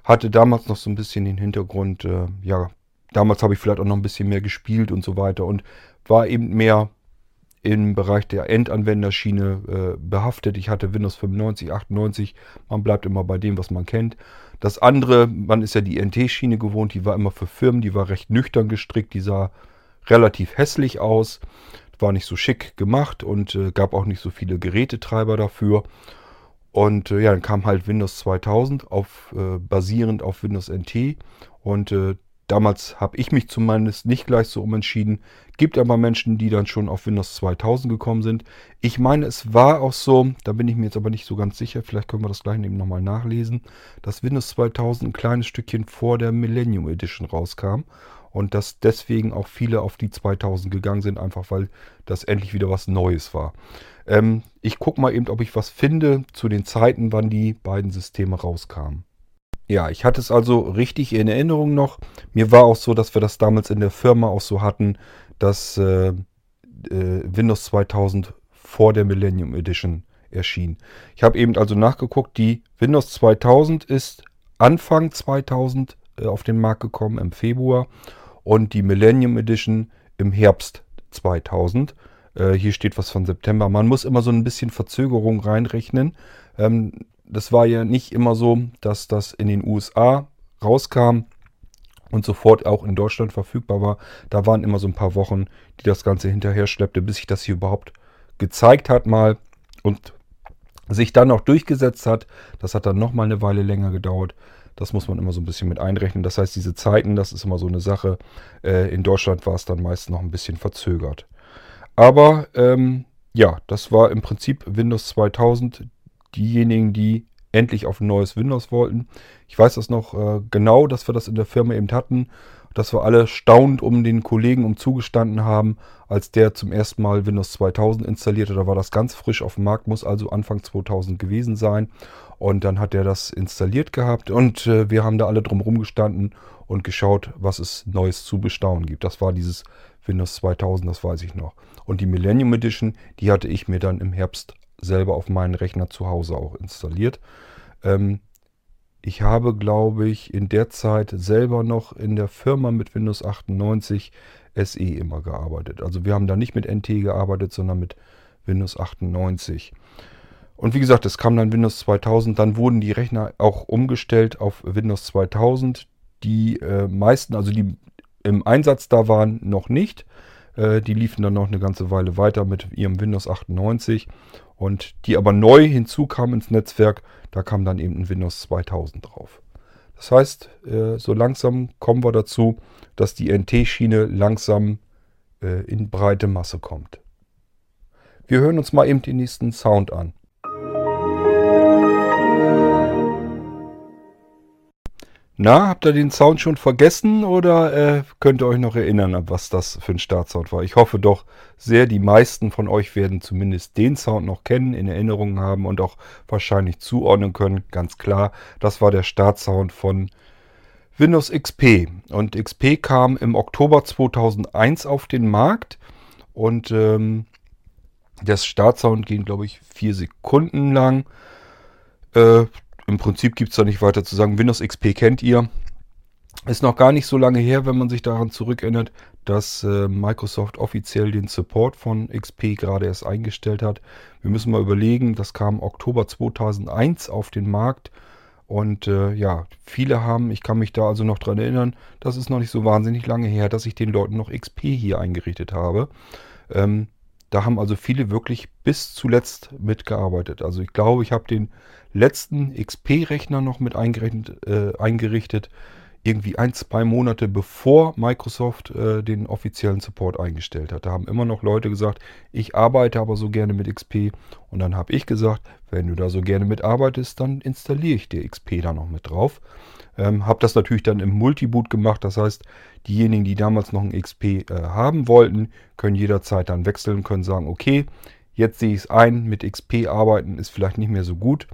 Hatte damals noch so ein bisschen den Hintergrund, äh, ja, damals habe ich vielleicht auch noch ein bisschen mehr gespielt und so weiter und war eben mehr im Bereich der Endanwenderschiene äh, behaftet. Ich hatte Windows 95, 98. Man bleibt immer bei dem, was man kennt. Das andere, man ist ja die NT-Schiene gewohnt, die war immer für Firmen, die war recht nüchtern gestrickt, die sah relativ hässlich aus, war nicht so schick gemacht und äh, gab auch nicht so viele Gerätetreiber dafür. Und äh, ja, dann kam halt Windows 2000 auf, äh, basierend auf Windows NT und äh, Damals habe ich mich zumindest nicht gleich so umentschieden. Gibt aber Menschen, die dann schon auf Windows 2000 gekommen sind. Ich meine, es war auch so, da bin ich mir jetzt aber nicht so ganz sicher, vielleicht können wir das gleich eben nochmal nachlesen, dass Windows 2000 ein kleines Stückchen vor der Millennium Edition rauskam und dass deswegen auch viele auf die 2000 gegangen sind, einfach weil das endlich wieder was Neues war. Ähm, ich gucke mal eben, ob ich was finde zu den Zeiten, wann die beiden Systeme rauskamen. Ja, ich hatte es also richtig in Erinnerung noch. Mir war auch so, dass wir das damals in der Firma auch so hatten, dass äh, äh, Windows 2000 vor der Millennium Edition erschien. Ich habe eben also nachgeguckt, die Windows 2000 ist Anfang 2000 äh, auf den Markt gekommen im Februar und die Millennium Edition im Herbst 2000. Äh, hier steht was von September. Man muss immer so ein bisschen Verzögerung reinrechnen. Ähm, das war ja nicht immer so, dass das in den USA rauskam und sofort auch in Deutschland verfügbar war. Da waren immer so ein paar Wochen, die das Ganze hinterher schleppte, bis sich das hier überhaupt gezeigt hat mal und sich dann noch durchgesetzt hat. Das hat dann nochmal eine Weile länger gedauert. Das muss man immer so ein bisschen mit einrechnen. Das heißt, diese Zeiten, das ist immer so eine Sache. Äh, in Deutschland war es dann meist noch ein bisschen verzögert. Aber ähm, ja, das war im Prinzip Windows 2000 diejenigen, die endlich auf ein neues Windows wollten. Ich weiß das noch äh, genau, dass wir das in der Firma eben hatten, dass wir alle staunend um den Kollegen um zugestanden haben, als der zum ersten Mal Windows 2000 installierte. Da war das ganz frisch auf dem Markt, muss also Anfang 2000 gewesen sein. Und dann hat er das installiert gehabt und äh, wir haben da alle drum rumgestanden und geschaut, was es Neues zu bestaunen gibt. Das war dieses Windows 2000, das weiß ich noch. Und die Millennium Edition, die hatte ich mir dann im Herbst selber auf meinen Rechner zu Hause auch installiert. Ähm, ich habe, glaube ich, in der Zeit selber noch in der Firma mit Windows 98 SE immer gearbeitet. Also wir haben da nicht mit NT gearbeitet, sondern mit Windows 98. Und wie gesagt, es kam dann Windows 2000, dann wurden die Rechner auch umgestellt auf Windows 2000. Die äh, meisten, also die im Einsatz da waren, noch nicht. Äh, die liefen dann noch eine ganze Weile weiter mit ihrem Windows 98 und die aber neu hinzukamen ins Netzwerk, da kam dann eben ein Windows 2000 drauf. Das heißt, äh, so langsam kommen wir dazu, dass die NT-Schiene langsam äh, in breite Masse kommt. Wir hören uns mal eben den nächsten Sound an. Na, habt ihr den Sound schon vergessen oder äh, könnt ihr euch noch erinnern, was das für ein Startsound war? Ich hoffe doch sehr, die meisten von euch werden zumindest den Sound noch kennen, in Erinnerung haben und auch wahrscheinlich zuordnen können. Ganz klar, das war der Startsound von Windows XP. Und XP kam im Oktober 2001 auf den Markt und ähm, der Startsound ging, glaube ich, vier Sekunden lang. Im Prinzip gibt es da nicht weiter zu sagen. Windows XP kennt ihr. Ist noch gar nicht so lange her, wenn man sich daran zurückerinnert, dass äh, Microsoft offiziell den Support von XP gerade erst eingestellt hat. Wir müssen mal überlegen, das kam Oktober 2001 auf den Markt. Und äh, ja, viele haben, ich kann mich da also noch dran erinnern, das ist noch nicht so wahnsinnig lange her, dass ich den Leuten noch XP hier eingerichtet habe. Ähm, da haben also viele wirklich bis zuletzt mitgearbeitet. Also ich glaube, ich habe den letzten XP-Rechner noch mit äh, eingerichtet, irgendwie ein, zwei Monate bevor Microsoft äh, den offiziellen Support eingestellt hat. Da haben immer noch Leute gesagt, ich arbeite aber so gerne mit XP. Und dann habe ich gesagt, wenn du da so gerne mitarbeitest, dann installiere ich dir XP da noch mit drauf. Ähm, habe das natürlich dann im Multiboot gemacht. Das heißt, diejenigen, die damals noch ein XP äh, haben wollten, können jederzeit dann wechseln, können sagen, okay, jetzt sehe ich es ein, mit XP arbeiten ist vielleicht nicht mehr so gut.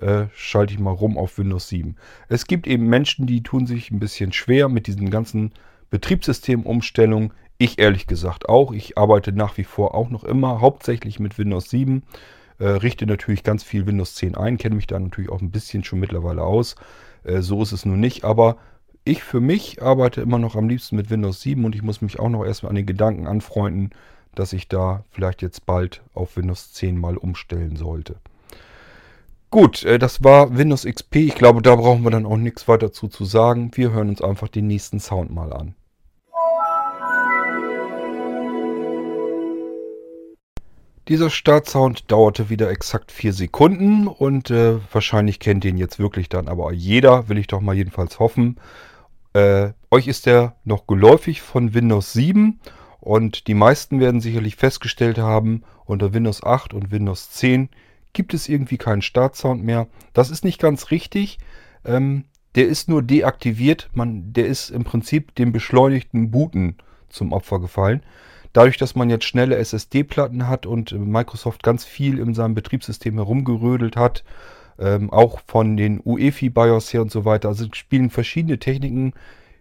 Äh, schalte ich mal rum auf Windows 7. Es gibt eben Menschen, die tun sich ein bisschen schwer mit diesen ganzen Betriebssystemumstellungen. Ich ehrlich gesagt auch. Ich arbeite nach wie vor auch noch immer hauptsächlich mit Windows 7. Äh, richte natürlich ganz viel Windows 10 ein, kenne mich da natürlich auch ein bisschen schon mittlerweile aus. Äh, so ist es nun nicht, aber ich für mich arbeite immer noch am liebsten mit Windows 7 und ich muss mich auch noch erstmal an den Gedanken anfreunden, dass ich da vielleicht jetzt bald auf Windows 10 mal umstellen sollte. Gut, äh, das war Windows XP. Ich glaube, da brauchen wir dann auch nichts weiter dazu zu sagen. Wir hören uns einfach den nächsten Sound mal an. Dieser Startsound dauerte wieder exakt vier Sekunden und äh, wahrscheinlich kennt den jetzt wirklich dann aber jeder, will ich doch mal jedenfalls hoffen. Äh, euch ist der noch geläufig von Windows 7 und die meisten werden sicherlich festgestellt haben, unter Windows 8 und Windows 10 gibt es irgendwie keinen Startsound mehr. Das ist nicht ganz richtig. Ähm, der ist nur deaktiviert. Man, der ist im Prinzip dem beschleunigten Booten zum Opfer gefallen. Dadurch, dass man jetzt schnelle SSD-Platten hat und Microsoft ganz viel in seinem Betriebssystem herumgerödelt hat, ähm, auch von den UEFI-BIOS her und so weiter, also spielen verschiedene Techniken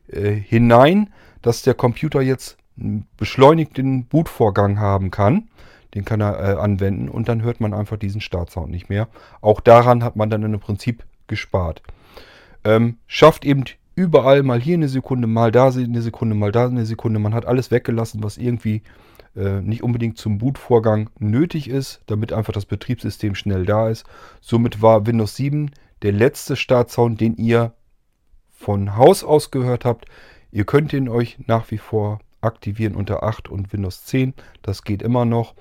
äh, hinein, dass der Computer jetzt einen beschleunigten Bootvorgang haben kann. Den kann er äh, anwenden und dann hört man einfach diesen Startsound nicht mehr. Auch daran hat man dann im Prinzip gespart. Ähm, schafft eben überall mal hier eine Sekunde, mal da eine Sekunde, mal da eine Sekunde. Man hat alles weggelassen, was irgendwie äh, nicht unbedingt zum Bootvorgang nötig ist, damit einfach das Betriebssystem schnell da ist. Somit war Windows 7 der letzte Startsound, den ihr von Haus aus gehört habt. Ihr könnt ihn euch nach wie vor aktivieren unter 8 und Windows 10. Das geht immer noch.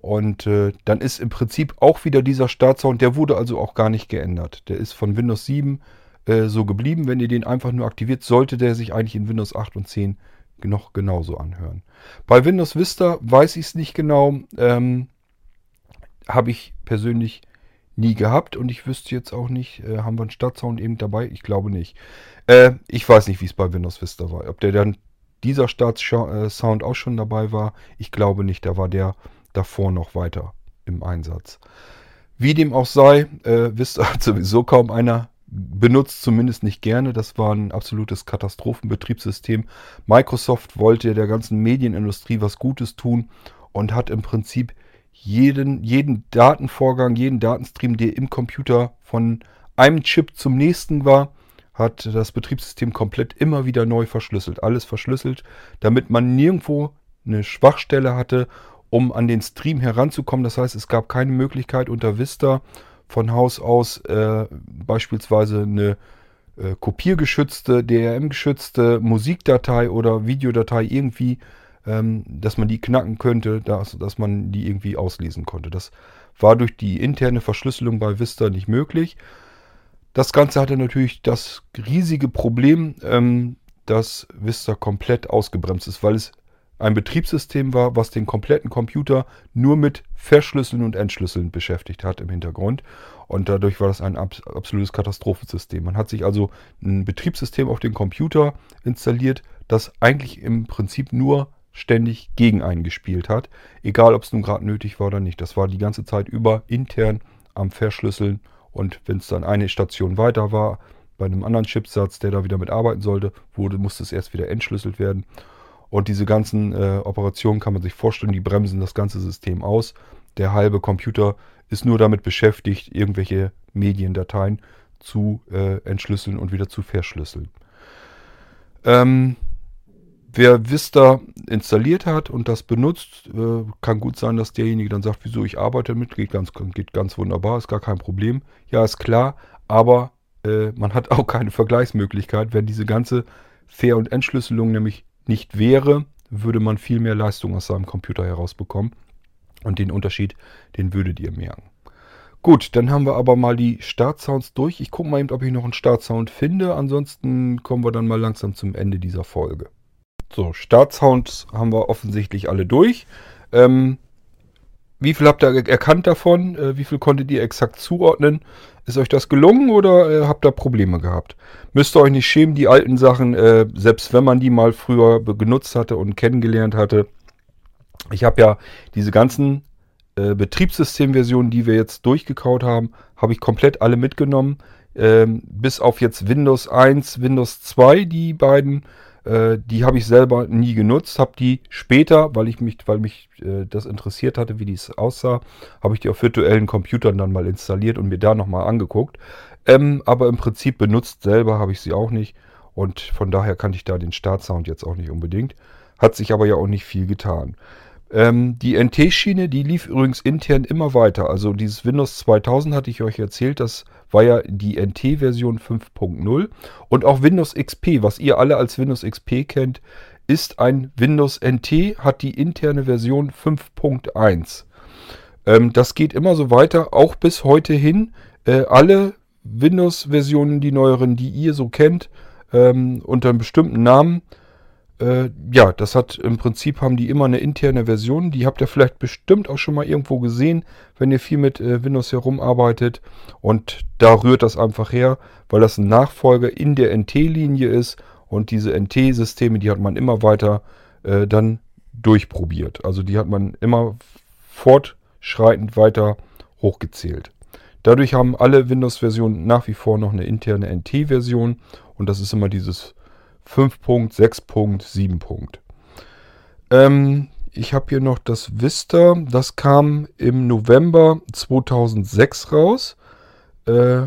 Und äh, dann ist im Prinzip auch wieder dieser Startsound, der wurde also auch gar nicht geändert. Der ist von Windows 7 äh, so geblieben. Wenn ihr den einfach nur aktiviert, sollte der sich eigentlich in Windows 8 und 10 noch genauso anhören. Bei Windows Vista weiß ich es nicht genau. Ähm, Habe ich persönlich nie gehabt und ich wüsste jetzt auch nicht, äh, haben wir einen Startsound eben dabei? Ich glaube nicht. Äh, ich weiß nicht, wie es bei Windows Vista war. Ob der dann dieser Startsound auch schon dabei war, ich glaube nicht. Da war der davor noch weiter im Einsatz. Wie dem auch sei, äh, (laughs) hat sowieso kaum einer benutzt zumindest nicht gerne. Das war ein absolutes Katastrophenbetriebssystem. Microsoft wollte der ganzen Medienindustrie was Gutes tun und hat im Prinzip jeden, jeden Datenvorgang, jeden Datenstream, der im Computer von einem Chip zum nächsten war, hat das Betriebssystem komplett immer wieder neu verschlüsselt. Alles verschlüsselt, damit man nirgendwo eine Schwachstelle hatte, um an den Stream heranzukommen. Das heißt, es gab keine Möglichkeit unter Vista von Haus aus äh, beispielsweise eine äh, kopiergeschützte, DRM-geschützte Musikdatei oder Videodatei irgendwie, ähm, dass man die knacken könnte, dass, dass man die irgendwie auslesen konnte. Das war durch die interne Verschlüsselung bei Vista nicht möglich. Das Ganze hatte natürlich das riesige Problem, ähm, dass Vista komplett ausgebremst ist, weil es ein Betriebssystem war, was den kompletten Computer nur mit Verschlüsseln und Entschlüsseln beschäftigt hat im Hintergrund. Und dadurch war das ein absolutes Katastrophensystem. Man hat sich also ein Betriebssystem auf den Computer installiert, das eigentlich im Prinzip nur ständig gegen einen gespielt hat. Egal, ob es nun gerade nötig war oder nicht. Das war die ganze Zeit über intern am Verschlüsseln. Und wenn es dann eine Station weiter war, bei einem anderen Chipsatz, der da wieder mitarbeiten sollte, wurde, musste es erst wieder entschlüsselt werden. Und diese ganzen äh, Operationen kann man sich vorstellen, die bremsen das ganze System aus. Der halbe Computer ist nur damit beschäftigt, irgendwelche Mediendateien zu äh, entschlüsseln und wieder zu verschlüsseln. Ähm, wer Vista installiert hat und das benutzt, äh, kann gut sein, dass derjenige dann sagt, wieso ich arbeite mit, geht ganz, geht ganz wunderbar, ist gar kein Problem. Ja, ist klar, aber äh, man hat (laughs) auch keine Vergleichsmöglichkeit, wenn diese ganze Fair- und Entschlüsselung nämlich nicht wäre, würde man viel mehr Leistung aus seinem Computer herausbekommen. Und den Unterschied, den würdet ihr merken. Gut, dann haben wir aber mal die Startsounds durch. Ich gucke mal eben, ob ich noch einen Startsound finde. Ansonsten kommen wir dann mal langsam zum Ende dieser Folge. So, Startsounds haben wir offensichtlich alle durch. Ähm, wie viel habt ihr erkannt davon? Äh, wie viel konntet ihr exakt zuordnen? Ist euch das gelungen oder äh, habt ihr Probleme gehabt? Müsst ihr euch nicht schämen, die alten Sachen, äh, selbst wenn man die mal früher genutzt hatte und kennengelernt hatte. Ich habe ja diese ganzen Betriebssystemversionen, die wir jetzt durchgekaut haben, habe ich komplett alle mitgenommen. Ähm, bis auf jetzt Windows 1, Windows 2, die beiden äh, die habe ich selber nie genutzt, habe die später, weil ich mich, weil mich äh, das interessiert hatte, wie dies aussah, habe ich die auf virtuellen Computern dann mal installiert und mir da nochmal angeguckt. Ähm, aber im Prinzip benutzt selber habe ich sie auch nicht und von daher kannte ich da den Startsound jetzt auch nicht unbedingt. Hat sich aber ja auch nicht viel getan. Ähm, die NT-Schiene, die lief übrigens intern immer weiter. Also dieses Windows 2000 hatte ich euch erzählt, das war ja die NT-Version 5.0. Und auch Windows XP, was ihr alle als Windows XP kennt, ist ein Windows NT, hat die interne Version 5.1. Ähm, das geht immer so weiter, auch bis heute hin. Äh, alle Windows-Versionen, die neueren, die ihr so kennt, ähm, unter einem bestimmten Namen, äh, ja, das hat im Prinzip haben die immer eine interne Version. Die habt ihr vielleicht bestimmt auch schon mal irgendwo gesehen, wenn ihr viel mit äh, Windows herumarbeitet. Und da rührt das einfach her, weil das ein Nachfolger in der NT-Linie ist. Und diese NT-Systeme, die hat man immer weiter äh, dann durchprobiert. Also die hat man immer fortschreitend weiter hochgezählt. Dadurch haben alle Windows-Versionen nach wie vor noch eine interne NT-Version. Und das ist immer dieses 5 Punkt, 6 Punkt, 7 Punkt. Ähm, ich habe hier noch das Vista. Das kam im November 2006 raus. Äh,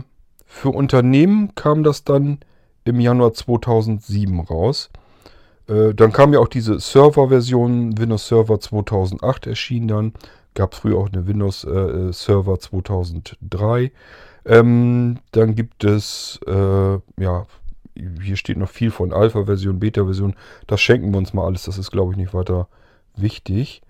für Unternehmen kam das dann im Januar 2007 raus. Äh, dann kam ja auch diese Server-Version. Windows Server 2008 erschien dann. Gab früher auch eine Windows äh, Server 2003. Ähm, dann gibt es äh, ja hier steht noch viel von Alpha-Version, Beta-Version. Das schenken wir uns mal alles. Das ist, glaube ich, nicht weiter wichtig.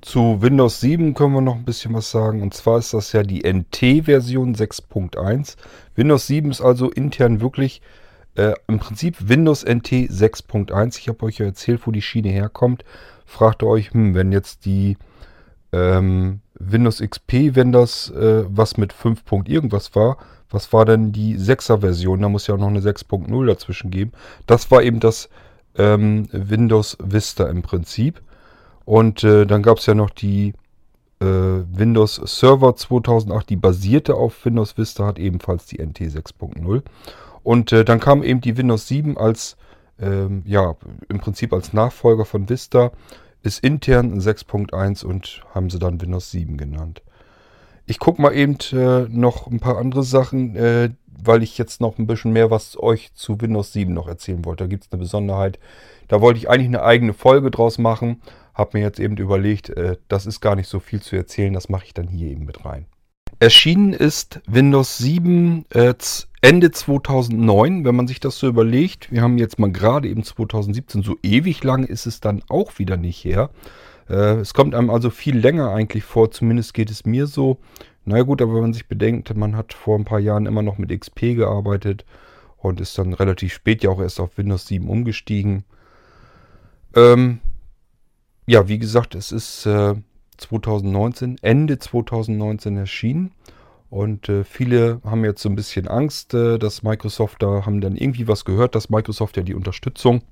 Zu Windows 7 können wir noch ein bisschen was sagen. Und zwar ist das ja die NT-Version 6.1. Windows 7 ist also intern wirklich äh, im Prinzip Windows NT 6.1. Ich habe euch ja erzählt, wo die Schiene herkommt. Fragt ihr euch, hm, wenn jetzt die ähm, Windows XP, wenn das äh, was mit 5. irgendwas war, was war denn die 6er Version? Da muss ja auch noch eine 6.0 dazwischen geben. Das war eben das ähm, Windows Vista im Prinzip. Und äh, dann gab es ja noch die äh, Windows Server 2008, die basierte auf Windows Vista, hat ebenfalls die NT 6.0. Und äh, dann kam eben die Windows 7 als, ähm, ja, im Prinzip als Nachfolger von Vista, ist intern 6.1 und haben sie dann Windows 7 genannt. Ich gucke mal eben äh, noch ein paar andere Sachen, äh, weil ich jetzt noch ein bisschen mehr was euch zu Windows 7 noch erzählen wollte. Da gibt es eine Besonderheit. Da wollte ich eigentlich eine eigene Folge draus machen. Habe mir jetzt eben überlegt, äh, das ist gar nicht so viel zu erzählen. Das mache ich dann hier eben mit rein. Erschienen ist Windows 7 äh, Ende 2009, wenn man sich das so überlegt. Wir haben jetzt mal gerade eben 2017, so ewig lang ist es dann auch wieder nicht her. Äh, es kommt einem also viel länger eigentlich vor, zumindest geht es mir so. Na gut, aber wenn man sich bedenkt, man hat vor ein paar Jahren immer noch mit XP gearbeitet und ist dann relativ spät ja auch erst auf Windows 7 umgestiegen. Ähm, ja, wie gesagt, es ist äh, 2019, Ende 2019 erschienen. Und äh, viele haben jetzt so ein bisschen Angst, äh, dass Microsoft da haben dann irgendwie was gehört, dass Microsoft ja die Unterstützung,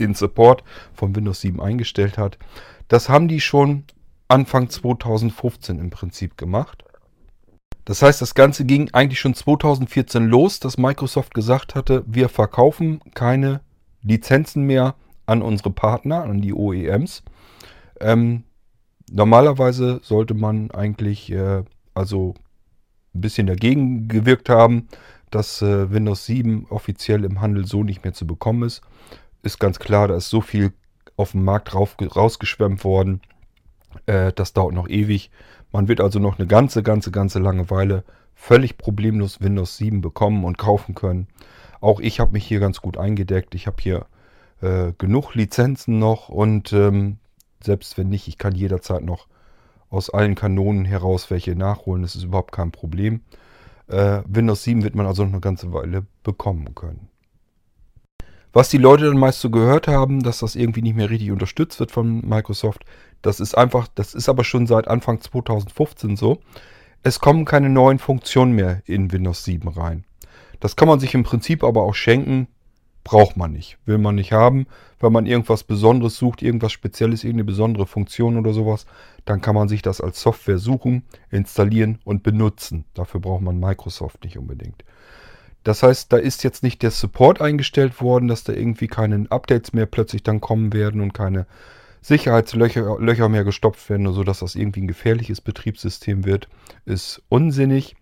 den Support von Windows 7 eingestellt hat. Das haben die schon Anfang 2015 im Prinzip gemacht. Das heißt, das Ganze ging eigentlich schon 2014 los, dass Microsoft gesagt hatte, wir verkaufen keine Lizenzen mehr an unsere Partner, an die OEMs. Ähm, normalerweise sollte man eigentlich äh, also ein bisschen dagegen gewirkt haben, dass äh, Windows 7 offiziell im Handel so nicht mehr zu bekommen ist. Ist ganz klar, da ist so viel auf dem Markt rauf, rausgeschwemmt worden. Äh, das dauert noch ewig. Man wird also noch eine ganze, ganze, ganze lange Weile völlig problemlos Windows 7 bekommen und kaufen können. Auch ich habe mich hier ganz gut eingedeckt. Ich habe hier äh, genug Lizenzen noch und ähm, selbst wenn nicht, ich kann jederzeit noch aus allen Kanonen heraus welche nachholen. Das ist überhaupt kein Problem. Äh, Windows 7 wird man also noch eine ganze Weile bekommen können. Was die Leute dann meist so gehört haben, dass das irgendwie nicht mehr richtig unterstützt wird von Microsoft, das ist einfach, das ist aber schon seit Anfang 2015 so. Es kommen keine neuen Funktionen mehr in Windows 7 rein. Das kann man sich im Prinzip aber auch schenken braucht man nicht, will man nicht haben. Wenn man irgendwas Besonderes sucht, irgendwas Spezielles, irgendeine besondere Funktion oder sowas, dann kann man sich das als Software suchen, installieren und benutzen. Dafür braucht man Microsoft nicht unbedingt. Das heißt, da ist jetzt nicht der Support eingestellt worden, dass da irgendwie keine Updates mehr plötzlich dann kommen werden und keine Sicherheitslöcher Löcher mehr gestopft werden, sodass das irgendwie ein gefährliches Betriebssystem wird, ist unsinnig.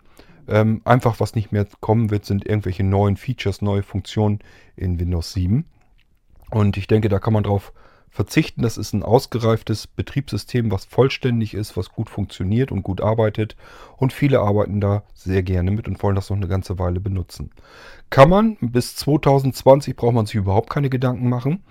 Ähm, einfach was nicht mehr kommen wird, sind irgendwelche neuen Features, neue Funktionen in Windows 7. Und ich denke, da kann man drauf verzichten. Das ist ein ausgereiftes Betriebssystem, was vollständig ist, was gut funktioniert und gut arbeitet. Und viele arbeiten da sehr gerne mit und wollen das noch eine ganze Weile benutzen. Kann man, bis 2020 braucht man sich überhaupt keine Gedanken machen.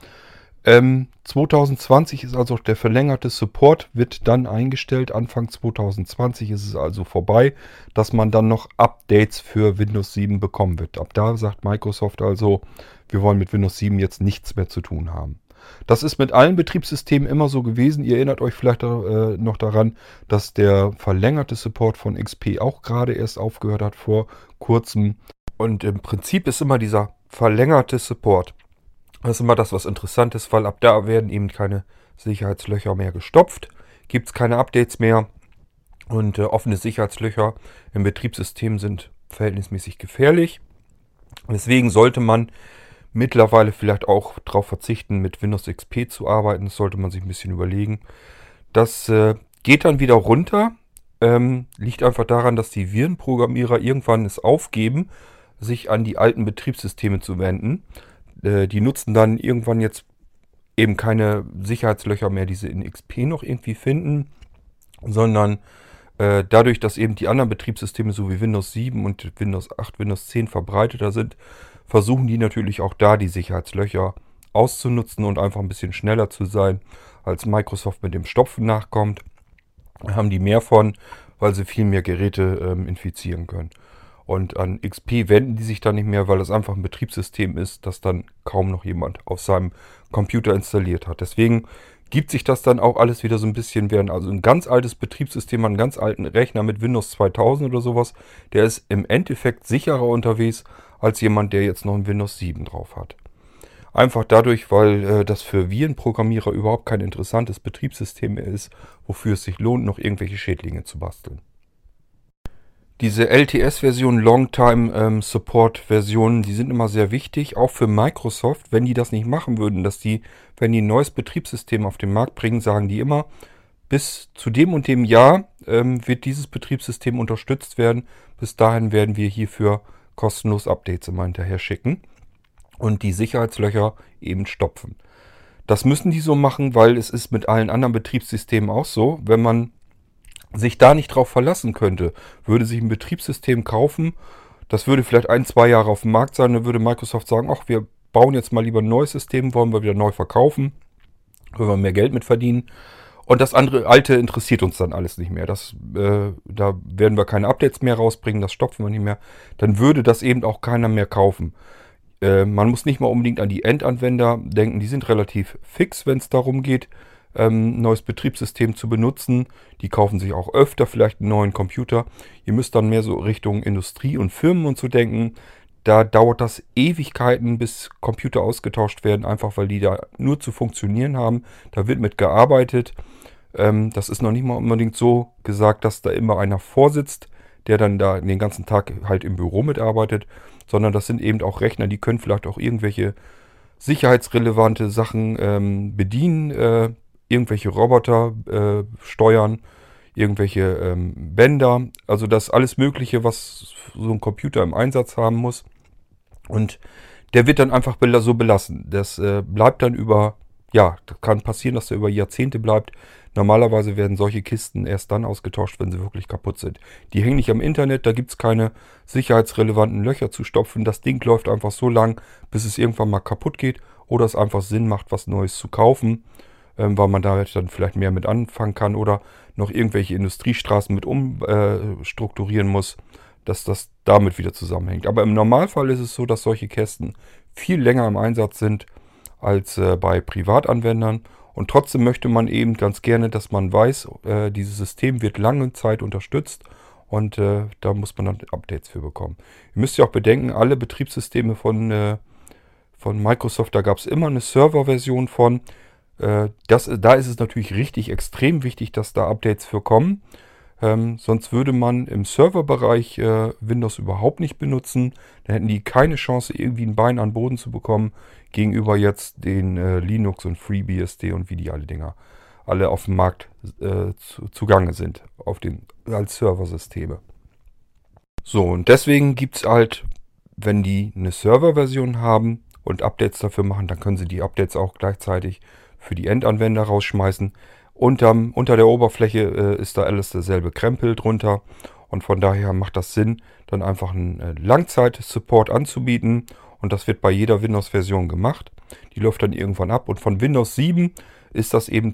Ähm, 2020 ist also der verlängerte Support, wird dann eingestellt. Anfang 2020 ist es also vorbei, dass man dann noch Updates für Windows 7 bekommen wird. Ab da sagt Microsoft also, wir wollen mit Windows 7 jetzt nichts mehr zu tun haben. Das ist mit allen Betriebssystemen immer so gewesen. Ihr erinnert euch vielleicht äh, noch daran, dass der verlängerte Support von XP auch gerade erst aufgehört hat vor kurzem. Und im Prinzip ist immer dieser verlängerte Support das ist immer das, was interessant ist, weil ab da werden eben keine Sicherheitslöcher mehr gestopft, gibt es keine Updates mehr und äh, offene Sicherheitslöcher im Betriebssystem sind verhältnismäßig gefährlich. Deswegen sollte man mittlerweile vielleicht auch darauf verzichten, mit Windows XP zu arbeiten. Das sollte man sich ein bisschen überlegen. Das äh, geht dann wieder runter. Ähm, liegt einfach daran, dass die Virenprogrammierer irgendwann es aufgeben, sich an die alten Betriebssysteme zu wenden äh, die nutzen dann irgendwann jetzt eben keine Sicherheitslöcher mehr, die sie in XP noch irgendwie finden, sondern äh, dadurch, dass eben die anderen Betriebssysteme so wie Windows 7 und Windows 8, Windows 10 verbreiteter sind, versuchen die natürlich auch da die Sicherheitslöcher auszunutzen und einfach ein bisschen schneller zu sein, als Microsoft mit dem Stopfen nachkommt. Da haben die mehr von, weil sie viel mehr Geräte ähm, infizieren können. Und an XP wenden die sich dann nicht mehr, weil das einfach ein Betriebssystem ist, das dann kaum noch jemand auf seinem Computer installiert hat. Deswegen gibt sich das dann auch alles wieder so ein bisschen werden. Also ein ganz altes Betriebssystem, einen ganz alten Rechner mit Windows 2000 oder sowas, der ist im Endeffekt sicherer unterwegs als jemand, der jetzt noch ein Windows 7 drauf hat. Einfach dadurch, weil äh, das für Virenprogrammierer überhaupt kein interessantes Betriebssystem mehr ist, wofür es sich lohnt, noch irgendwelche Schädlinge zu basteln. Diese LTS-Version, Longtime ähm, Support-Versionen, die sind immer sehr wichtig, auch für Microsoft. Wenn die das nicht machen würden, dass die, wenn die ein neues Betriebssystem auf den Markt bringen, sagen die immer, bis zu dem und dem Jahr ähm, wird dieses Betriebssystem unterstützt werden. Bis dahin werden wir hierfür kostenlos Updates immer hinterher schicken und die Sicherheitslöcher eben stopfen. Das müssen die so machen, weil es ist mit allen anderen Betriebssystemen auch so. Wenn man sich da nicht drauf verlassen könnte, würde sich ein Betriebssystem kaufen, das würde vielleicht ein, zwei Jahre auf dem Markt sein, dann würde Microsoft sagen, ach, wir bauen jetzt mal lieber ein neues System, wollen wir wieder neu verkaufen, wollen wir mehr Geld mit verdienen. Und das andere alte interessiert uns dann alles nicht mehr. Das, äh, da werden wir keine Updates mehr rausbringen, das stopfen wir nicht mehr. Dann würde das eben auch keiner mehr kaufen. Äh, man muss nicht mal unbedingt an die Endanwender denken, die sind relativ fix, wenn es darum geht, ähm, neues Betriebssystem zu benutzen. Die kaufen sich auch öfter vielleicht einen neuen Computer. Ihr müsst dann mehr so Richtung Industrie und Firmen und so denken. Da dauert das Ewigkeiten, bis Computer ausgetauscht werden, einfach weil die da nur zu funktionieren haben. Da wird mit gearbeitet. Ähm, das ist noch nicht mal unbedingt so gesagt, dass da immer einer vorsitzt, der dann da den ganzen Tag halt im Büro mitarbeitet, sondern das sind eben auch Rechner, die können vielleicht auch irgendwelche sicherheitsrelevante Sachen ähm, bedienen. Äh, irgendwelche Roboter äh, steuern, irgendwelche ähm, Bänder, also das alles Mögliche, was so ein Computer im Einsatz haben muss. Und der wird dann einfach so belassen. Das äh, bleibt dann über, ja, kann passieren, dass der über Jahrzehnte bleibt. Normalerweise werden solche Kisten erst dann ausgetauscht, wenn sie wirklich kaputt sind. Die hängen nicht am Internet, da gibt es keine sicherheitsrelevanten Löcher zu stopfen. Das Ding läuft einfach so lang, bis es irgendwann mal kaputt geht oder es einfach Sinn macht, was Neues zu kaufen ähm, weil man da dann vielleicht mehr mit anfangen kann oder noch irgendwelche Industriestraßen mit umstrukturieren äh, muss, dass das damit wieder zusammenhängt. Aber im Normalfall ist es so, dass solche Kästen viel länger im Einsatz sind als äh, bei Privatanwendern. Und trotzdem möchte man eben ganz gerne, dass man weiß, äh, dieses System wird lange Zeit unterstützt und äh, da muss man dann Updates für bekommen. Ihr müsst ja auch bedenken, alle Betriebssysteme von, äh, von Microsoft, da gab es immer eine Serverversion von. Äh, das, da ist es natürlich richtig extrem wichtig, dass da Updates für kommen. Ähm, sonst würde man im Serverbereich äh, Windows überhaupt nicht benutzen. Dann hätten die keine Chance, irgendwie ein Bein an Boden zu bekommen gegenüber jetzt den äh, Linux und FreeBSD und wie die alle Dinger alle auf dem Markt äh, zu, zugange sind auf den, als Serversysteme. So, und deswegen gibt es halt, wenn die eine Serverversion haben und Updates dafür machen, dann können sie die Updates auch gleichzeitig für die Endanwender rausschmeißen. Unterm, unter der Oberfläche äh, ist da alles derselbe Krempel drunter. Und von daher macht das Sinn, dann einfach einen äh, Langzeit-Support anzubieten. Und das wird bei jeder Windows-Version gemacht. Die läuft dann irgendwann ab. Und von Windows 7 ist das eben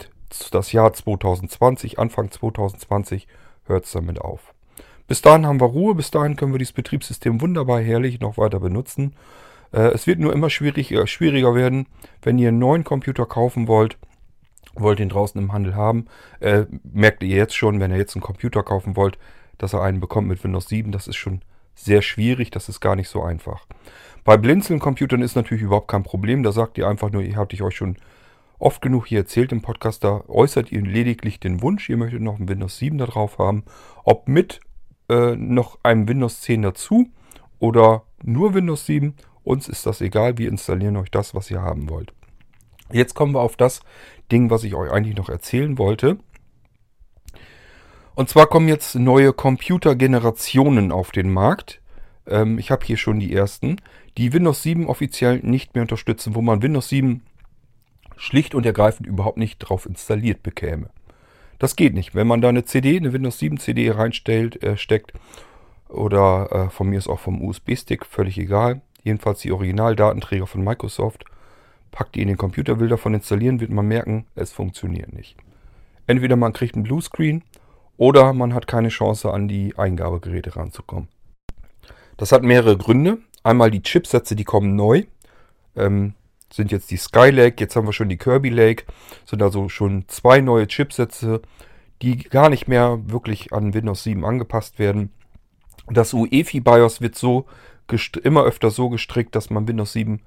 das Jahr 2020. Anfang 2020 hört es damit auf. Bis dahin haben wir Ruhe. Bis dahin können wir dieses Betriebssystem wunderbar herrlich noch weiter benutzen. Äh, es wird nur immer schwierig, äh, schwieriger werden, wenn ihr einen neuen Computer kaufen wollt, wollt ihn draußen im Handel haben. Äh, merkt ihr jetzt schon, wenn ihr jetzt einen Computer kaufen wollt, dass er einen bekommt mit Windows 7. Das ist schon sehr schwierig, das ist gar nicht so einfach. Bei Blinzeln-Computern ist natürlich überhaupt kein Problem. Da sagt ihr einfach nur, ihr habt ich euch schon oft genug hier erzählt im Podcast, da äußert ihr lediglich den Wunsch, ihr möchtet noch ein Windows 7 da drauf haben. Ob mit äh, noch einem Windows 10 dazu oder nur Windows 7 uns ist das egal, wir installieren euch das, was ihr haben wollt. Jetzt kommen wir auf das Ding, was ich euch eigentlich noch erzählen wollte. Und zwar kommen jetzt neue Computergenerationen auf den Markt. Ähm, ich habe hier schon die ersten, die Windows 7 offiziell nicht mehr unterstützen, wo man Windows 7 schlicht und ergreifend überhaupt nicht drauf installiert bekäme. Das geht nicht. Wenn man da eine CD, eine Windows 7 CD reinstellt, äh, steckt oder äh, von mir ist auch vom USB-Stick, völlig egal, jedenfalls die Originaldatenträger von Microsoft, packt die in den Computer, will davon installieren, wird man merken, es funktioniert nicht. Entweder man kriegt einen Bluescreen oder man hat keine Chance, an die Eingabegeräte ranzukommen. Das hat mehrere Gründe. Einmal die Chipsätze, die kommen neu. Ähm, sind jetzt die Skylake, jetzt haben wir schon die Kirby Lake. Sind also schon zwei neue Chipsätze, die gar nicht mehr wirklich an Windows 7 angepasst werden. Das UEFI BIOS wird so immer öfter so gestrickt, dass man Windows 7,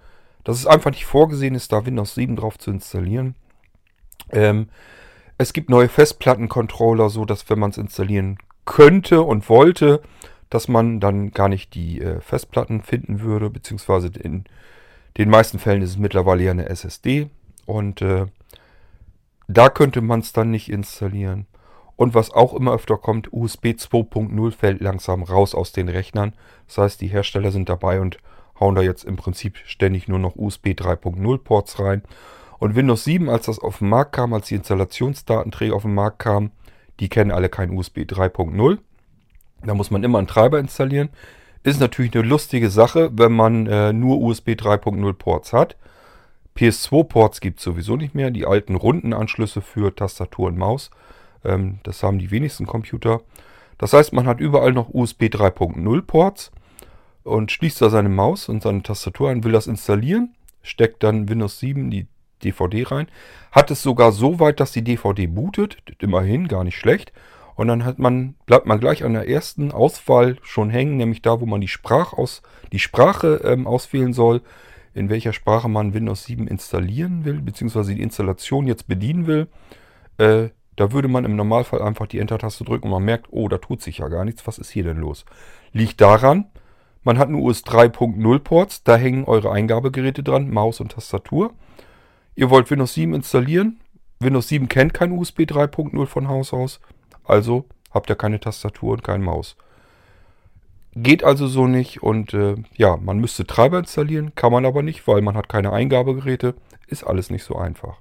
dass es einfach nicht vorgesehen ist, da Windows 7 drauf zu installieren. Ähm, es gibt neue Festplattencontroller, so dass wenn man es installieren könnte und wollte, dass man dann gar nicht die äh, Festplatten finden würde, beziehungsweise in den meisten Fällen ist es mittlerweile ja eine SSD und äh, da könnte man es dann nicht installieren. Und was auch immer öfter kommt, USB 2.0 fällt langsam raus aus den Rechnern. Das heißt, die Hersteller sind dabei und hauen da jetzt im Prinzip ständig nur noch USB 3.0 Ports rein. Und Windows 7, als das auf den Markt kam, als die Installationsdatenträger auf den Markt kamen, die kennen alle kein USB 3.0. Da muss man immer einen Treiber installieren. Ist natürlich eine lustige Sache, wenn man äh, nur USB 3.0 Ports hat. PS2-Ports gibt es sowieso nicht mehr. Die alten runden Anschlüsse für Tastatur und Maus. Ähm, das haben die wenigsten Computer. Das heißt, man hat überall noch USB 3.0 Ports und schließt da seine Maus und seine Tastatur ein, will das installieren, steckt dann Windows 7 die DVD rein, hat es sogar so weit, dass die DVD bootet, immerhin gar nicht schlecht. Und dann hat man, bleibt man gleich an der ersten Auswahl schon hängen, nämlich da, wo man die, Sprachaus, die Sprache ähm, auswählen soll, in welcher Sprache man Windows 7 installieren will, beziehungsweise die Installation jetzt bedienen will. Äh, da würde man im Normalfall einfach die Enter-Taste drücken und man merkt, oh, da tut sich ja gar nichts. Was ist hier denn los? Liegt daran, man hat nur US 3.0 Ports, da hängen eure Eingabegeräte dran, Maus und Tastatur. Ihr wollt Windows 7 installieren. Windows 7 kennt kein USB 3.0 von Haus aus. Also habt ihr keine Tastatur und kein Maus. Geht also so nicht und äh, ja, man müsste Treiber installieren, kann man aber nicht, weil man hat keine Eingabegeräte. Ist alles nicht so einfach.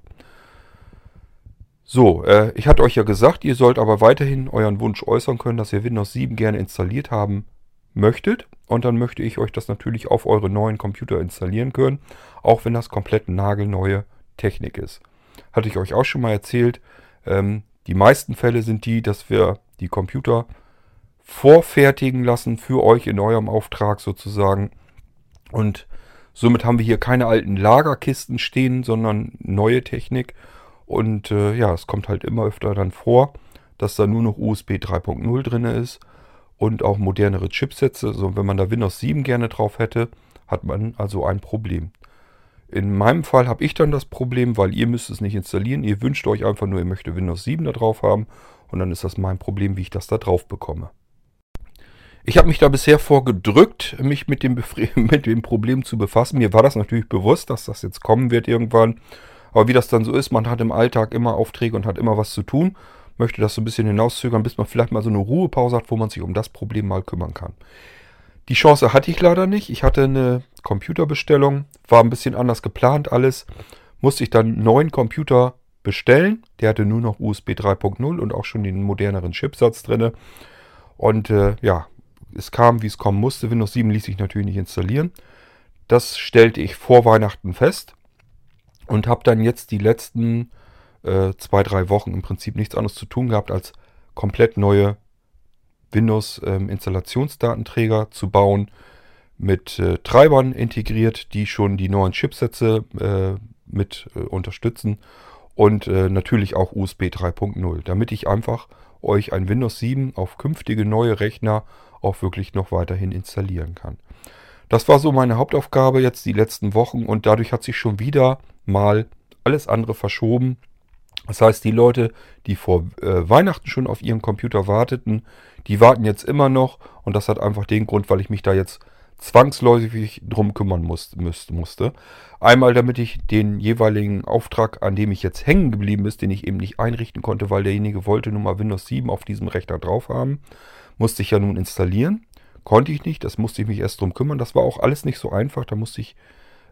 So, äh, ich hatte euch ja gesagt, ihr sollt aber weiterhin euren Wunsch äußern können, dass ihr Windows 7 gerne installiert haben möchtet. Und dann möchte ich euch das natürlich auf eure neuen Computer installieren können, auch wenn das komplett nagelneue Technik ist. Hatte ich euch auch schon mal erzählt. Ähm, die meisten Fälle sind die, dass wir die Computer vorfertigen lassen für euch in eurem Auftrag sozusagen. Und somit haben wir hier keine alten Lagerkisten stehen, sondern neue Technik. Und äh, ja, es kommt halt immer öfter dann vor, dass da nur noch USB 3.0 drin ist und auch modernere Chipsätze. Also wenn man da Windows 7 gerne drauf hätte, hat man also ein Problem. In meinem Fall habe ich dann das Problem, weil ihr müsst es nicht installieren. Ihr wünscht euch einfach nur, ihr möchtet Windows 7 da drauf haben. Und dann ist das mein Problem, wie ich das da drauf bekomme. Ich habe mich da bisher vorgedrückt, mich mit dem, (laughs) mit dem Problem zu befassen. Mir war das natürlich bewusst, dass das jetzt kommen wird irgendwann. Aber wie das dann so ist, man hat im Alltag immer Aufträge und hat immer was zu tun, möchte das so ein bisschen hinauszögern, bis man vielleicht mal so eine Ruhepause hat, wo man sich um das Problem mal kümmern kann. Die Chance hatte ich leider nicht. Ich hatte eine Computerbestellung, war ein bisschen anders geplant alles. Musste ich dann einen neuen Computer bestellen. Der hatte nur noch USB 3.0 und auch schon den moderneren Chipsatz drin. Und äh, ja, es kam, wie es kommen musste. Windows 7 ließ sich natürlich nicht installieren. Das stellte ich vor Weihnachten fest und habe dann jetzt die letzten äh, zwei, drei Wochen im Prinzip nichts anderes zu tun gehabt, als komplett neue Windows-Installationsdatenträger ähm, zu bauen, mit äh, Treibern integriert, die schon die neuen Chipsätze äh, mit äh, unterstützen und äh, natürlich auch USB 3.0, damit ich einfach euch ein Windows 7 auf künftige neue Rechner auch wirklich noch weiterhin installieren kann. Das war so meine Hauptaufgabe jetzt die letzten Wochen und dadurch hat sich schon wieder mal alles andere verschoben. Das heißt, die Leute, die vor äh, Weihnachten schon auf ihren Computer warteten, die warten jetzt immer noch. Und das hat einfach den Grund, weil ich mich da jetzt zwangsläufig drum kümmern musste. Einmal, damit ich den jeweiligen Auftrag, an dem ich jetzt hängen geblieben ist, den ich eben nicht einrichten konnte, weil derjenige wollte nun mal Windows 7 auf diesem Rechner drauf haben, musste ich ja nun installieren. Konnte ich nicht, das musste ich mich erst drum kümmern. Das war auch alles nicht so einfach. Da musste ich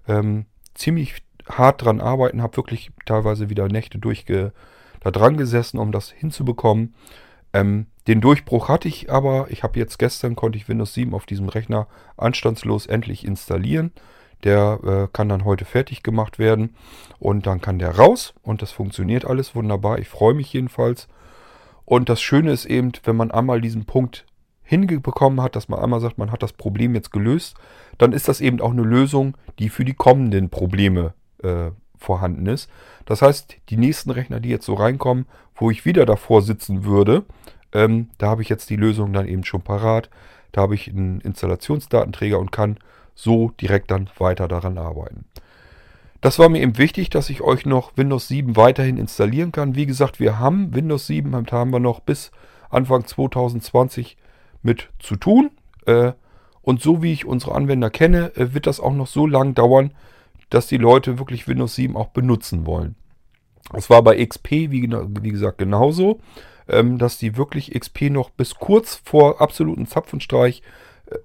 ähm, ziemlich hart dran arbeiten, habe wirklich teilweise wieder Nächte durchge da dran gesessen, um das hinzubekommen. Ähm, den Durchbruch hatte ich aber. Ich habe jetzt gestern konnte ich Windows 7 auf diesem Rechner anstandslos endlich installieren. Der äh, kann dann heute fertig gemacht werden und dann kann der raus und das funktioniert alles wunderbar. Ich freue mich jedenfalls. Und das Schöne ist eben, wenn man einmal diesen Punkt hingebekommen hat, dass man einmal sagt, man hat das Problem jetzt gelöst, dann ist das eben auch eine Lösung, die für die kommenden Probleme äh, vorhanden ist. Das heißt, die nächsten Rechner, die jetzt so reinkommen, wo ich wieder davor sitzen würde, ähm, da habe ich jetzt die Lösung dann eben schon parat. Da habe ich einen Installationsdatenträger und kann so direkt dann weiter daran arbeiten. Das war mir eben wichtig, dass ich euch noch Windows 7 weiterhin installieren kann. Wie gesagt, wir haben Windows 7, haben wir noch bis Anfang 2020 mit zu tun. Äh, und so wie ich unsere Anwender kenne, äh, wird das auch noch so lang dauern, dass die Leute wirklich Windows 7 auch benutzen wollen. Es war bei XP, wie, wie gesagt, genauso, ähm, dass die wirklich XP noch bis kurz vor absoluten Zapfenstreich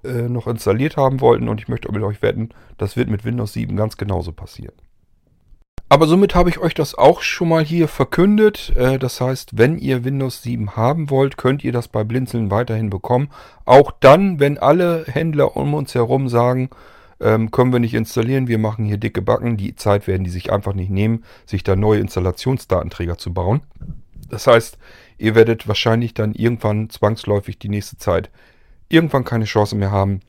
äh, äh, noch installiert haben wollten. Und ich möchte mit euch wetten, das wird mit Windows 7 ganz genauso passieren. Aber somit habe ich euch das auch schon mal hier verkündet. Äh, das heißt, wenn ihr Windows 7 haben wollt, könnt ihr das bei Blinzeln weiterhin bekommen. Auch dann, wenn alle Händler um uns herum sagen, ähm, können wir nicht installieren, wir machen hier dicke Backen. Die Zeit werden die sich einfach nicht nehmen, sich da neue Installationsdatenträger zu bauen. Das heißt, ihr werdet wahrscheinlich dann irgendwann zwangsläufig die nächste Zeit irgendwann keine Chance mehr haben,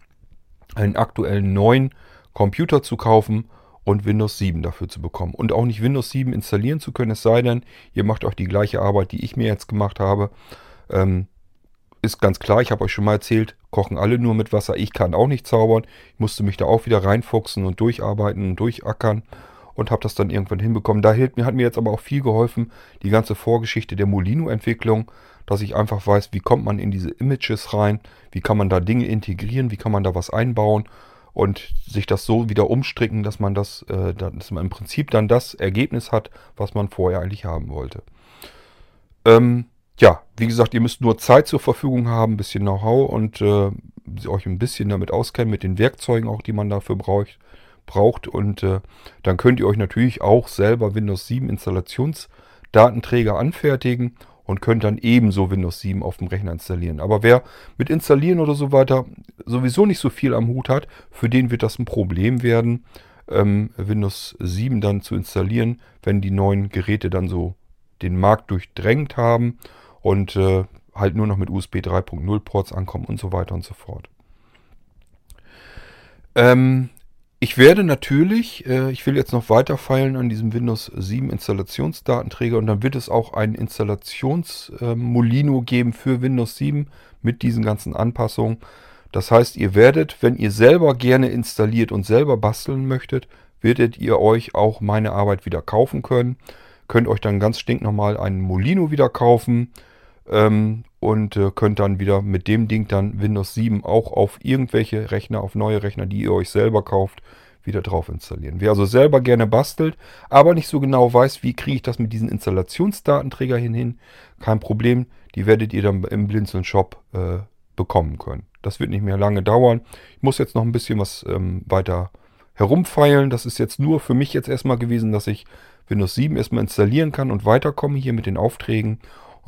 einen aktuellen neuen Computer zu kaufen und Windows 7 dafür zu bekommen. Und auch nicht Windows 7 installieren zu können, es sei denn, ihr macht euch die gleiche Arbeit, die ich mir jetzt gemacht habe. Ähm, ist ganz klar, ich habe euch schon mal erzählt, kochen alle nur mit Wasser. Ich kann auch nicht zaubern. Ich musste mich da auch wieder reinfuchsen und durcharbeiten und durchackern und habe das dann irgendwann hinbekommen. Da hat mir jetzt aber auch viel geholfen, die ganze Vorgeschichte der Molino-Entwicklung, dass ich einfach weiß, wie kommt man in diese Images rein, wie kann man da Dinge integrieren, wie kann man da was einbauen und sich das so wieder umstricken, dass man das, äh, dass man im Prinzip dann das Ergebnis hat, was man vorher eigentlich haben wollte. Ähm, ja, wie gesagt, ihr müsst nur Zeit zur Verfügung haben, ein bisschen Know-how und äh, euch ein bisschen damit auskennen, mit den Werkzeugen auch, die man dafür braucht. braucht. Und äh, dann könnt ihr euch natürlich auch selber Windows 7 Installationsdatenträger anfertigen und könnt dann ebenso Windows 7 auf dem Rechner installieren. Aber wer mit Installieren oder so weiter sowieso nicht so viel am Hut hat, für den wird das ein Problem werden, ähm, Windows 7 dann zu installieren, wenn die neuen Geräte dann so den Markt durchdrängt haben und äh, halt nur noch mit USB 3.0 Ports ankommen und so weiter und so fort. Ähm, ich werde natürlich, äh, ich will jetzt noch weiter feilen an diesem Windows 7 Installationsdatenträger und dann wird es auch ein Installations-Molino äh, geben für Windows 7 mit diesen ganzen Anpassungen. Das heißt, ihr werdet, wenn ihr selber gerne installiert und selber basteln möchtet, werdet ihr euch auch meine Arbeit wieder kaufen können. Könnt euch dann ganz stinknormal einen Molino wieder kaufen ähm, und äh, könnt dann wieder mit dem Ding dann Windows 7 auch auf irgendwelche Rechner, auf neue Rechner, die ihr euch selber kauft, wieder drauf installieren. Wer also selber gerne bastelt, aber nicht so genau weiß, wie kriege ich das mit diesen Installationsdatenträger hin, kein Problem, die werdet ihr dann im Blinzeln Shop äh, bekommen können. Das wird nicht mehr lange dauern. Ich muss jetzt noch ein bisschen was ähm, weiter herumfeilen. Das ist jetzt nur für mich jetzt erstmal gewesen, dass ich Windows 7 erstmal installieren kann und weiterkomme hier mit den Aufträgen.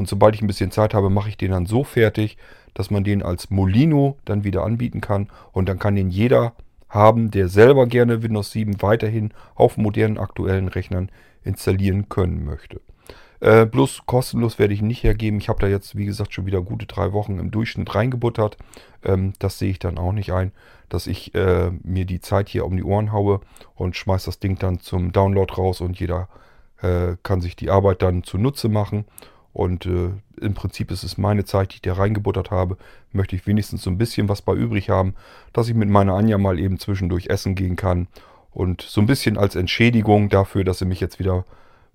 Und sobald ich ein bisschen Zeit habe, mache ich den dann so fertig, dass man den als Molino dann wieder anbieten kann. Und dann kann den jeder haben, der selber gerne Windows 7 weiterhin auf modernen aktuellen Rechnern installieren können möchte. Äh, bloß kostenlos werde ich nicht hergeben. Ich habe da jetzt, wie gesagt, schon wieder gute drei Wochen im Durchschnitt reingebuttert. Ähm, das sehe ich dann auch nicht ein, dass ich äh, mir die Zeit hier um die Ohren haue und schmeiße das Ding dann zum Download raus und jeder äh, kann sich die Arbeit dann zunutze machen. Und äh, im Prinzip ist es meine Zeit, die ich da reingebuttert habe. Möchte ich wenigstens so ein bisschen was bei übrig haben, dass ich mit meiner Anja mal eben zwischendurch essen gehen kann. Und so ein bisschen als Entschädigung dafür, dass sie mich jetzt wieder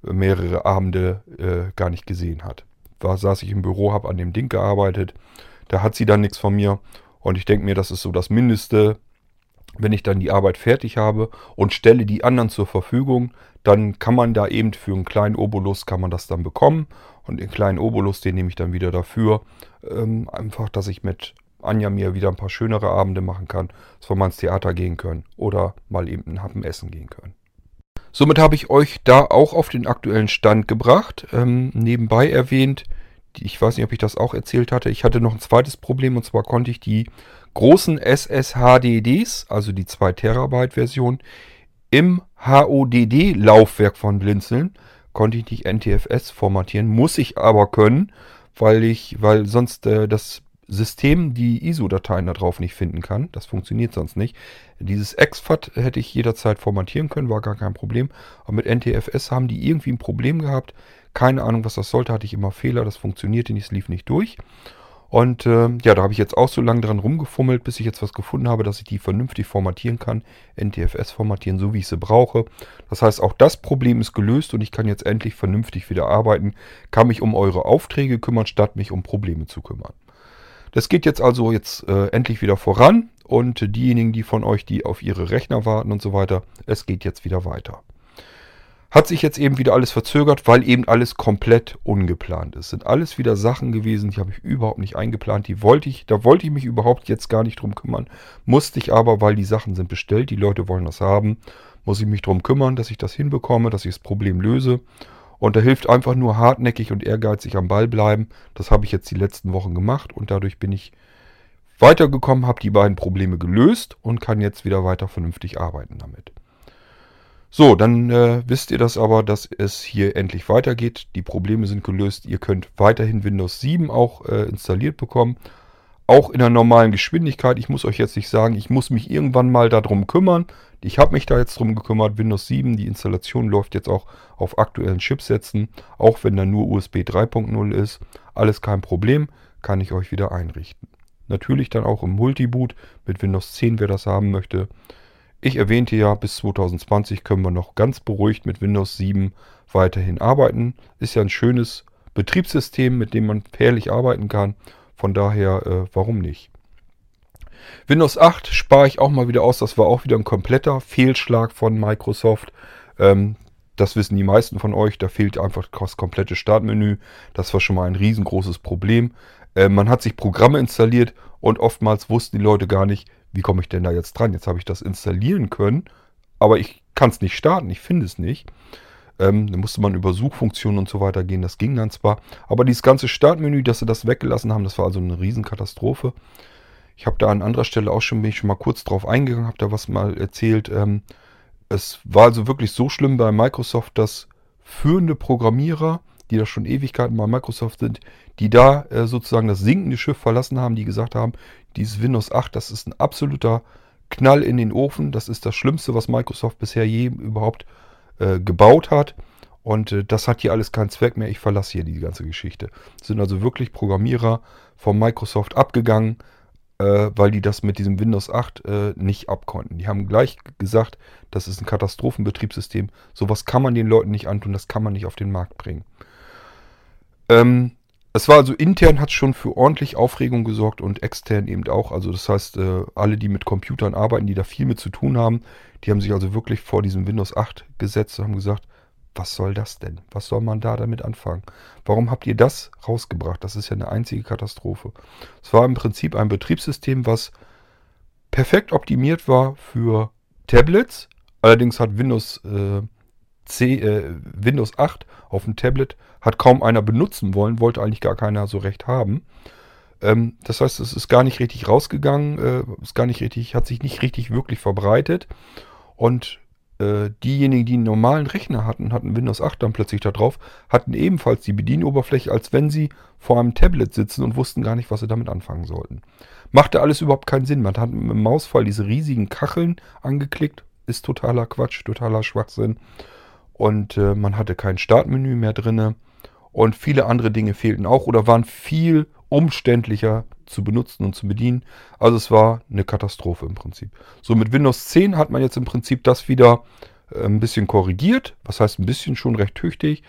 mehrere Abende äh, gar nicht gesehen hat. Da saß ich im Büro, habe an dem Ding gearbeitet. Da hat sie dann nichts von mir. Und ich denke mir, das ist so das Mindeste, wenn ich dann die Arbeit fertig habe und stelle die anderen zur Verfügung, dann kann man da eben für einen kleinen Obolus kann man das dann bekommen. Und den kleinen Obolus, den nehme ich dann wieder dafür. Ähm, einfach, dass ich mit Anja mir wieder ein paar schönere Abende machen kann, dass wir mal ins Theater gehen können oder mal eben einen Happen essen gehen können. Somit habe ich euch da auch auf den aktuellen Stand gebracht. Ähm, nebenbei erwähnt, ich weiß nicht, ob ich das auch erzählt hatte, ich hatte noch ein zweites Problem und zwar konnte ich die großen SSHDDs, also die 2 Terabyte Version, im HODD-Laufwerk von Blinzeln konnte ich nicht NTFS formatieren, muss ich aber können, weil ich, weil sonst äh, das System die ISO-Dateien darauf nicht finden kann. Das funktioniert sonst nicht. Dieses exFAT hätte ich jederzeit formatieren können, war gar kein Problem. Aber mit NTFS haben die irgendwie ein Problem gehabt. Keine Ahnung, was das sollte, hatte ich immer Fehler, das funktionierte nicht, es lief nicht durch. Und äh, ja, da habe ich jetzt auch so lange dran rumgefummelt, bis ich jetzt was gefunden habe, dass ich die vernünftig formatieren kann. NTFS formatieren, so wie ich sie brauche. Das heißt, auch das Problem ist gelöst und ich kann jetzt endlich vernünftig wieder arbeiten, kann mich um eure Aufträge kümmern, statt mich um Probleme zu kümmern. Das geht jetzt also jetzt äh, endlich wieder voran und diejenigen, die von euch, die auf ihre Rechner warten und so weiter, es geht jetzt wieder weiter. Hat sich jetzt eben wieder alles verzögert, weil eben alles komplett ungeplant ist. Sind alles wieder Sachen gewesen, die habe ich überhaupt nicht eingeplant. Die wollte ich, da wollte ich mich überhaupt jetzt gar nicht drum kümmern. Musste ich aber, weil die Sachen sind bestellt, die Leute wollen das haben, muss ich mich darum kümmern, dass ich das hinbekomme, dass ich das Problem löse. Und da hilft einfach nur hartnäckig und ehrgeizig am Ball bleiben. Das habe ich jetzt die letzten Wochen gemacht und dadurch bin ich weitergekommen, habe die beiden Probleme gelöst und kann jetzt wieder weiter vernünftig arbeiten damit. So, dann äh, wisst ihr das aber, dass es hier endlich weitergeht. Die Probleme sind gelöst. Ihr könnt weiterhin Windows 7 auch äh, installiert bekommen. Auch in der normalen Geschwindigkeit. Ich muss euch jetzt nicht sagen, ich muss mich irgendwann mal darum kümmern. Ich habe mich da jetzt drum gekümmert. Windows 7, die Installation läuft jetzt auch auf aktuellen Chipsätzen. Auch wenn da nur USB 3.0 ist. Alles kein Problem. Kann ich euch wieder einrichten. Natürlich dann auch im Multiboot mit Windows 10, wer das haben möchte. Ich erwähnte ja, bis 2020 können wir noch ganz beruhigt mit Windows 7 weiterhin arbeiten. Ist ja ein schönes Betriebssystem, mit dem man fairlich arbeiten kann. Von daher, äh, warum nicht? Windows 8 spare ich auch mal wieder aus. Das war auch wieder ein kompletter Fehlschlag von Microsoft. Ähm, das wissen die meisten von euch. Da fehlt einfach das komplette Startmenü. Das war schon mal ein riesengroßes Problem. Äh, man hat sich Programme installiert und oftmals wussten die Leute gar nicht, wie komme ich denn da jetzt dran. Jetzt habe ich das installieren können, aber ich kann es nicht starten. Ich finde es nicht. Ähm, da musste man über Suchfunktionen und so weiter gehen. Das ging dann zwar. Aber dieses ganze Startmenü, dass sie das weggelassen haben, das war also eine Riesenkatastrophe. Ich habe da an anderer Stelle auch schon, bin ich schon mal kurz drauf eingegangen, habe da was mal erzählt. Ähm, es war also wirklich so schlimm bei Microsoft, dass führende Programmierer, die da schon Ewigkeiten bei Microsoft sind, die da äh, sozusagen das sinkende Schiff verlassen haben, die gesagt haben, dieses Windows 8, das ist ein absoluter Knall in den Ofen. Das ist das Schlimmste, was Microsoft bisher je überhaupt äh, gebaut hat. Und äh, das hat hier alles keinen Zweck mehr. Ich verlasse hier die ganze Geschichte. Es sind also wirklich Programmierer von Microsoft abgegangen, äh, weil die das mit diesem Windows 8 äh, nicht abkonnten. Die haben gleich gesagt, das ist ein Katastrophenbetriebssystem. Sowas kann man den Leuten nicht antun, das kann man nicht auf den Markt bringen. Ähm, es war also intern hat schon für ordentlich Aufregung gesorgt und extern eben auch. Also das heißt, äh, alle, die mit Computern arbeiten, die da viel mit zu tun haben, die haben sich also wirklich vor diesem Windows 8 gesetzt und haben gesagt, was soll das denn? Was soll man da damit anfangen? Warum habt ihr das rausgebracht? Das ist ja eine einzige Katastrophe. Es war im Prinzip ein Betriebssystem, was perfekt optimiert war für Tablets. Allerdings hat Windows, äh, C, äh, Windows 8 auf dem Tablet hat kaum einer benutzen wollen, wollte eigentlich gar keiner so recht haben. Ähm, das heißt, es ist gar nicht richtig rausgegangen, äh, ist gar nicht richtig, hat sich nicht richtig wirklich verbreitet. Und äh, diejenigen, die einen normalen Rechner hatten, hatten Windows 8 dann plötzlich da drauf, hatten ebenfalls die Bedienoberfläche, als wenn sie vor einem Tablet sitzen und wussten gar nicht, was sie damit anfangen sollten. Machte alles überhaupt keinen Sinn. Man hat mit dem Mausfall diese riesigen Kacheln angeklickt. Ist totaler Quatsch, totaler Schwachsinn. Und äh, man hatte kein Startmenü mehr drinne. Und viele andere Dinge fehlten auch oder waren viel umständlicher zu benutzen und zu bedienen. Also es war eine Katastrophe im Prinzip. So mit Windows 10 hat man jetzt im Prinzip das wieder äh, ein bisschen korrigiert. Was heißt ein bisschen schon recht tüchtig.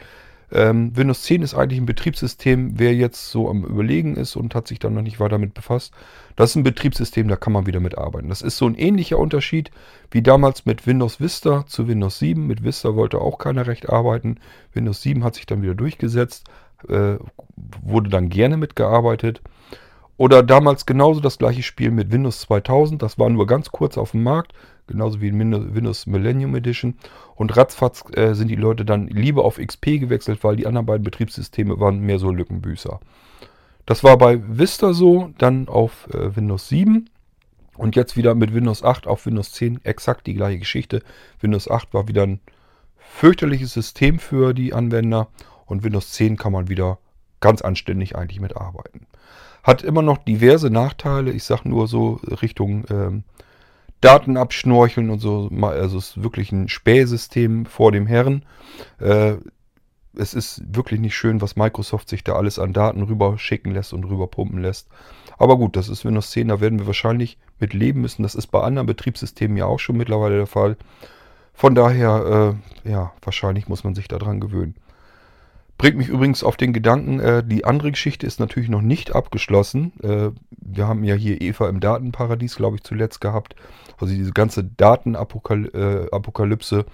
Ähm, Windows 10 ist eigentlich ein Betriebssystem, wer jetzt so am Überlegen ist und hat sich dann noch nicht weiter damit befasst. Das ist ein Betriebssystem, da kann man wieder mitarbeiten. Das ist so ein ähnlicher Unterschied wie damals mit Windows Vista zu Windows 7. Mit Vista wollte auch keiner recht arbeiten. Windows 7 hat sich dann wieder durchgesetzt, äh, wurde dann gerne mitgearbeitet. Oder damals genauso das gleiche Spiel mit Windows 2000. Das war nur ganz kurz auf dem Markt, genauso wie Windows Millennium Edition. Und ratzfatz äh, sind die Leute dann lieber auf XP gewechselt, weil die anderen beiden Betriebssysteme waren mehr so Lückenbüßer. Das war bei Vista so, dann auf äh, Windows 7 und jetzt wieder mit Windows 8 auf Windows 10 exakt die gleiche Geschichte. Windows 8 war wieder ein fürchterliches System für die Anwender und Windows 10 kann man wieder ganz anständig eigentlich mitarbeiten. Hat immer noch diverse Nachteile. Ich sage nur so Richtung ähm, Daten abschnorcheln und so. Also es ist wirklich ein Spähsystem vor dem Herren. Äh, es ist wirklich nicht schön, was Microsoft sich da alles an Daten rüber schicken lässt und rüber pumpen lässt. Aber gut, das ist Windows 10, da werden wir wahrscheinlich mit leben müssen. Das ist bei anderen Betriebssystemen ja auch schon mittlerweile der Fall. Von daher, äh, ja, wahrscheinlich muss man sich daran gewöhnen. Bringt mich übrigens auf den Gedanken, äh, die andere Geschichte ist natürlich noch nicht abgeschlossen. Äh, wir haben ja hier Eva im Datenparadies, glaube ich, zuletzt gehabt. Also diese ganze Datenapokalypse, äh,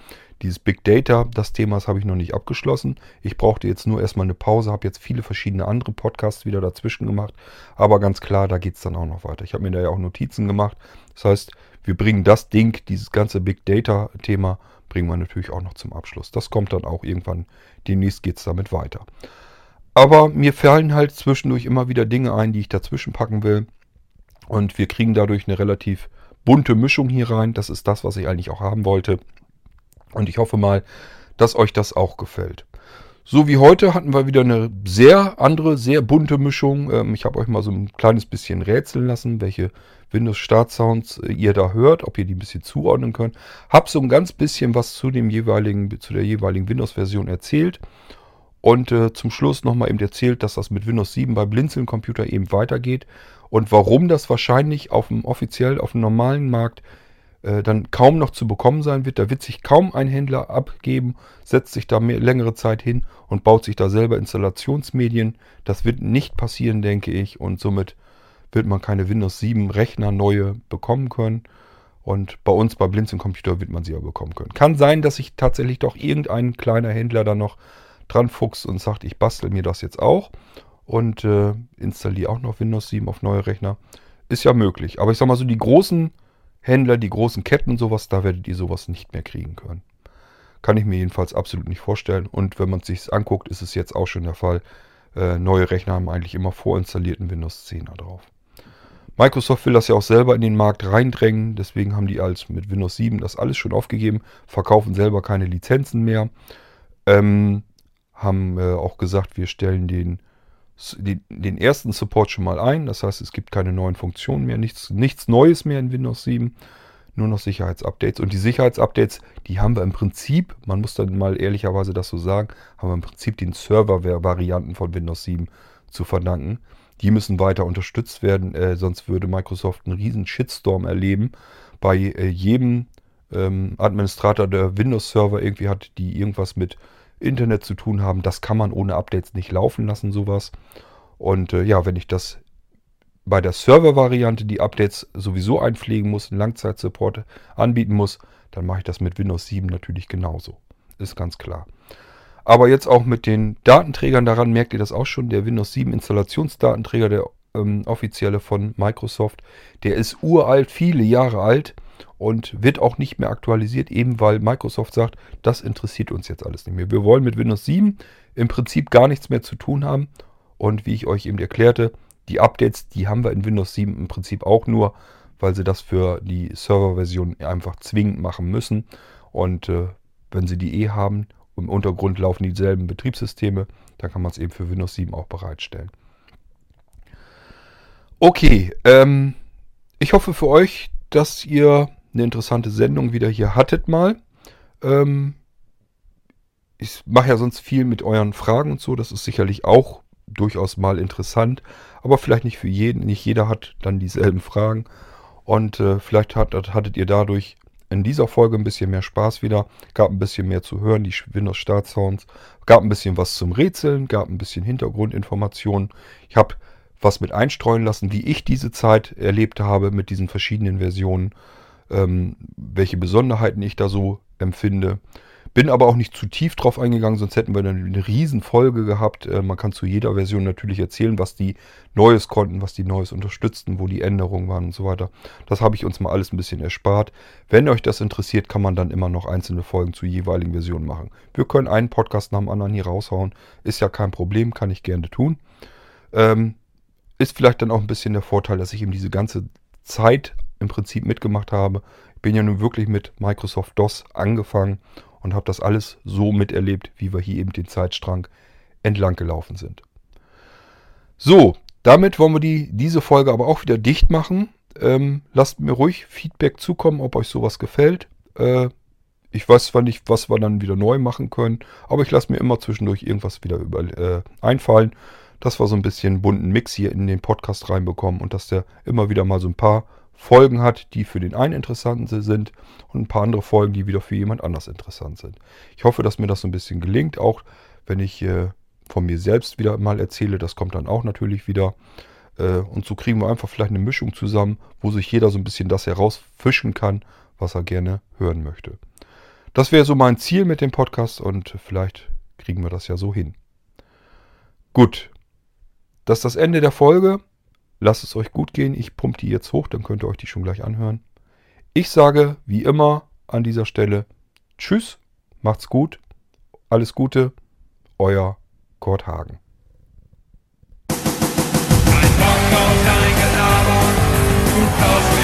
dieses Big Data, das Thema habe ich noch nicht abgeschlossen. Ich brauchte jetzt nur erstmal eine Pause, habe jetzt viele verschiedene andere Podcasts wieder dazwischen gemacht. Aber ganz klar, da geht es dann auch noch weiter. Ich habe mir da ja auch Notizen gemacht. Das heißt, wir bringen das Ding, dieses ganze Big Data-Thema, bringen wir natürlich auch noch zum Abschluss. Das kommt dann auch irgendwann. Demnächst geht es damit weiter. Aber mir fallen halt zwischendurch immer wieder Dinge ein, die ich dazwischen packen will. Und wir kriegen dadurch eine relativ bunte Mischung hier rein. Das ist das, was ich eigentlich auch haben wollte. Und ich hoffe mal, dass euch das auch gefällt. So wie heute hatten wir wieder eine sehr andere, sehr bunte Mischung. Ähm, ich habe euch mal so ein kleines bisschen rätseln lassen, welche Windows Start Sounds äh, ihr da hört, ob ihr die ein bisschen zuordnen könnt. Hab so ein ganz bisschen was zu dem jeweiligen, zu der jeweiligen Windows-Version erzählt. Und äh, zum Schluss nochmal eben erzählt, dass das mit Windows 7 bei Blinzeln-Computer eben weitergeht. Und warum das wahrscheinlich auf dem offiziell, auf dem normalen Markt äh, dann kaum noch zu bekommen sein wird. Da wird sich kaum ein Händler abgeben, setzt sich da mehr, längere Zeit hin und baut sich da selber Installationsmedien. Das wird nicht passieren, denke ich. Und somit wird man keine Windows 7 Rechner neue bekommen können. Und bei uns bei Blinzeln Computer wird man sie ja bekommen können. Kann sein, dass sich tatsächlich doch irgendein kleiner Händler da noch dran fuchst und sagt, ich bastel mir das jetzt auch und äh, installiere auch noch Windows 7 auf neue Rechner. Ist ja möglich. Aber ich sag mal so, die großen Händler, die großen Ketten und sowas, da werdet ihr sowas nicht mehr kriegen können. Kann ich mir jedenfalls absolut nicht vorstellen. Und wenn man es sich anguckt, ist es jetzt auch schon der Fall. Äh, neue Rechner haben eigentlich immer vorinstallierten Windows 10er drauf. Microsoft will das ja auch selber in den Markt reindrängen. Deswegen haben die als mit Windows 7 das alles schon aufgegeben. Verkaufen selber keine Lizenzen mehr. Ähm, haben äh, auch gesagt, wir stellen den den, den ersten Support schon mal ein. Das heißt, es gibt keine neuen Funktionen mehr, nichts, nichts Neues mehr in Windows 7, nur noch Sicherheitsupdates. Und die Sicherheitsupdates, die haben wir im Prinzip, man muss dann mal ehrlicherweise das so sagen, haben wir im Prinzip den Server-Varianten von Windows 7 zu verdanken. Die müssen weiter unterstützt werden, äh, sonst würde Microsoft einen riesen Shitstorm erleben. Bei äh, jedem ähm, Administrator, der Windows-Server irgendwie hat, die irgendwas mit Internet zu tun haben. Das kann man ohne Updates nicht laufen lassen, sowas. Und äh, ja, wenn ich das bei der Server-Variante die Updates sowieso einpflegen muss, einen Langzeitsupport anbieten muss, dann mache ich das mit Windows 7 natürlich genauso. Ist ganz klar. Aber jetzt auch mit den Datenträgern daran merkt ihr das auch schon. Der Windows 7 Installationsdatenträger, der ähm, offizielle von Microsoft, der ist uralt, viele Jahre alt und wird auch nicht mehr aktualisiert, eben weil Microsoft sagt, das interessiert uns jetzt alles nicht mehr. Wir wollen mit Windows 7 im Prinzip gar nichts mehr zu tun haben. Und wie ich euch eben erklärte, die Updates, die haben wir in Windows 7 im Prinzip auch nur, weil sie das für die Serverversion einfach zwingend machen müssen. Und äh, wenn sie die eh haben, im Untergrund laufen dieselben Betriebssysteme, dann kann man es eben für Windows 7 auch bereitstellen. Okay, ähm, ich hoffe für euch, dass ihr eine interessante Sendung wieder hier hattet mal. Ähm, ich mache ja sonst viel mit euren Fragen und so. Das ist sicherlich auch durchaus mal interessant. Aber vielleicht nicht für jeden. Nicht jeder hat dann dieselben Fragen. Und äh, vielleicht hat, hattet ihr dadurch in dieser Folge ein bisschen mehr Spaß wieder. Gab ein bisschen mehr zu hören, die Windows Start Sounds. Gab ein bisschen was zum Rätseln. Gab ein bisschen Hintergrundinformationen. Ich habe was mit einstreuen lassen, wie ich diese Zeit erlebt habe mit diesen verschiedenen Versionen ähm, welche Besonderheiten ich da so empfinde. Bin aber auch nicht zu tief drauf eingegangen, sonst hätten wir dann eine Riesenfolge gehabt. Äh, man kann zu jeder Version natürlich erzählen, was die Neues konnten, was die Neues unterstützten, wo die Änderungen waren und so weiter. Das habe ich uns mal alles ein bisschen erspart. Wenn euch das interessiert, kann man dann immer noch einzelne Folgen zu jeweiligen Versionen machen. Wir können einen Podcast nach dem anderen hier raushauen. Ist ja kein Problem, kann ich gerne tun. Ähm, ist vielleicht dann auch ein bisschen der Vorteil, dass ich eben diese ganze Zeit im Prinzip mitgemacht habe. Ich bin ja nun wirklich mit Microsoft DOS angefangen und habe das alles so miterlebt, wie wir hier eben den Zeitstrang entlang gelaufen sind. So, damit wollen wir die, diese Folge aber auch wieder dicht machen. Ähm, lasst mir ruhig Feedback zukommen, ob euch sowas gefällt. Äh, ich weiß zwar nicht, was wir dann wieder neu machen können, aber ich lasse mir immer zwischendurch irgendwas wieder über, äh, einfallen, dass wir so ein bisschen bunten Mix hier in den Podcast reinbekommen und dass der immer wieder mal so ein paar Folgen hat, die für den einen interessant sind und ein paar andere Folgen, die wieder für jemand anders interessant sind. Ich hoffe, dass mir das so ein bisschen gelingt, auch wenn ich äh, von mir selbst wieder mal erzähle, das kommt dann auch natürlich wieder. Äh, und so kriegen wir einfach vielleicht eine Mischung zusammen, wo sich jeder so ein bisschen das herausfischen kann, was er gerne hören möchte. Das wäre so mein Ziel mit dem Podcast und vielleicht kriegen wir das ja so hin. Gut, das ist das Ende der Folge. Lasst es euch gut gehen. Ich pumpe die jetzt hoch, dann könnt ihr euch die schon gleich anhören. Ich sage wie immer an dieser Stelle Tschüss, macht's gut, alles Gute, euer Kurt Hagen. Ein Bock auf dein Gelaber, du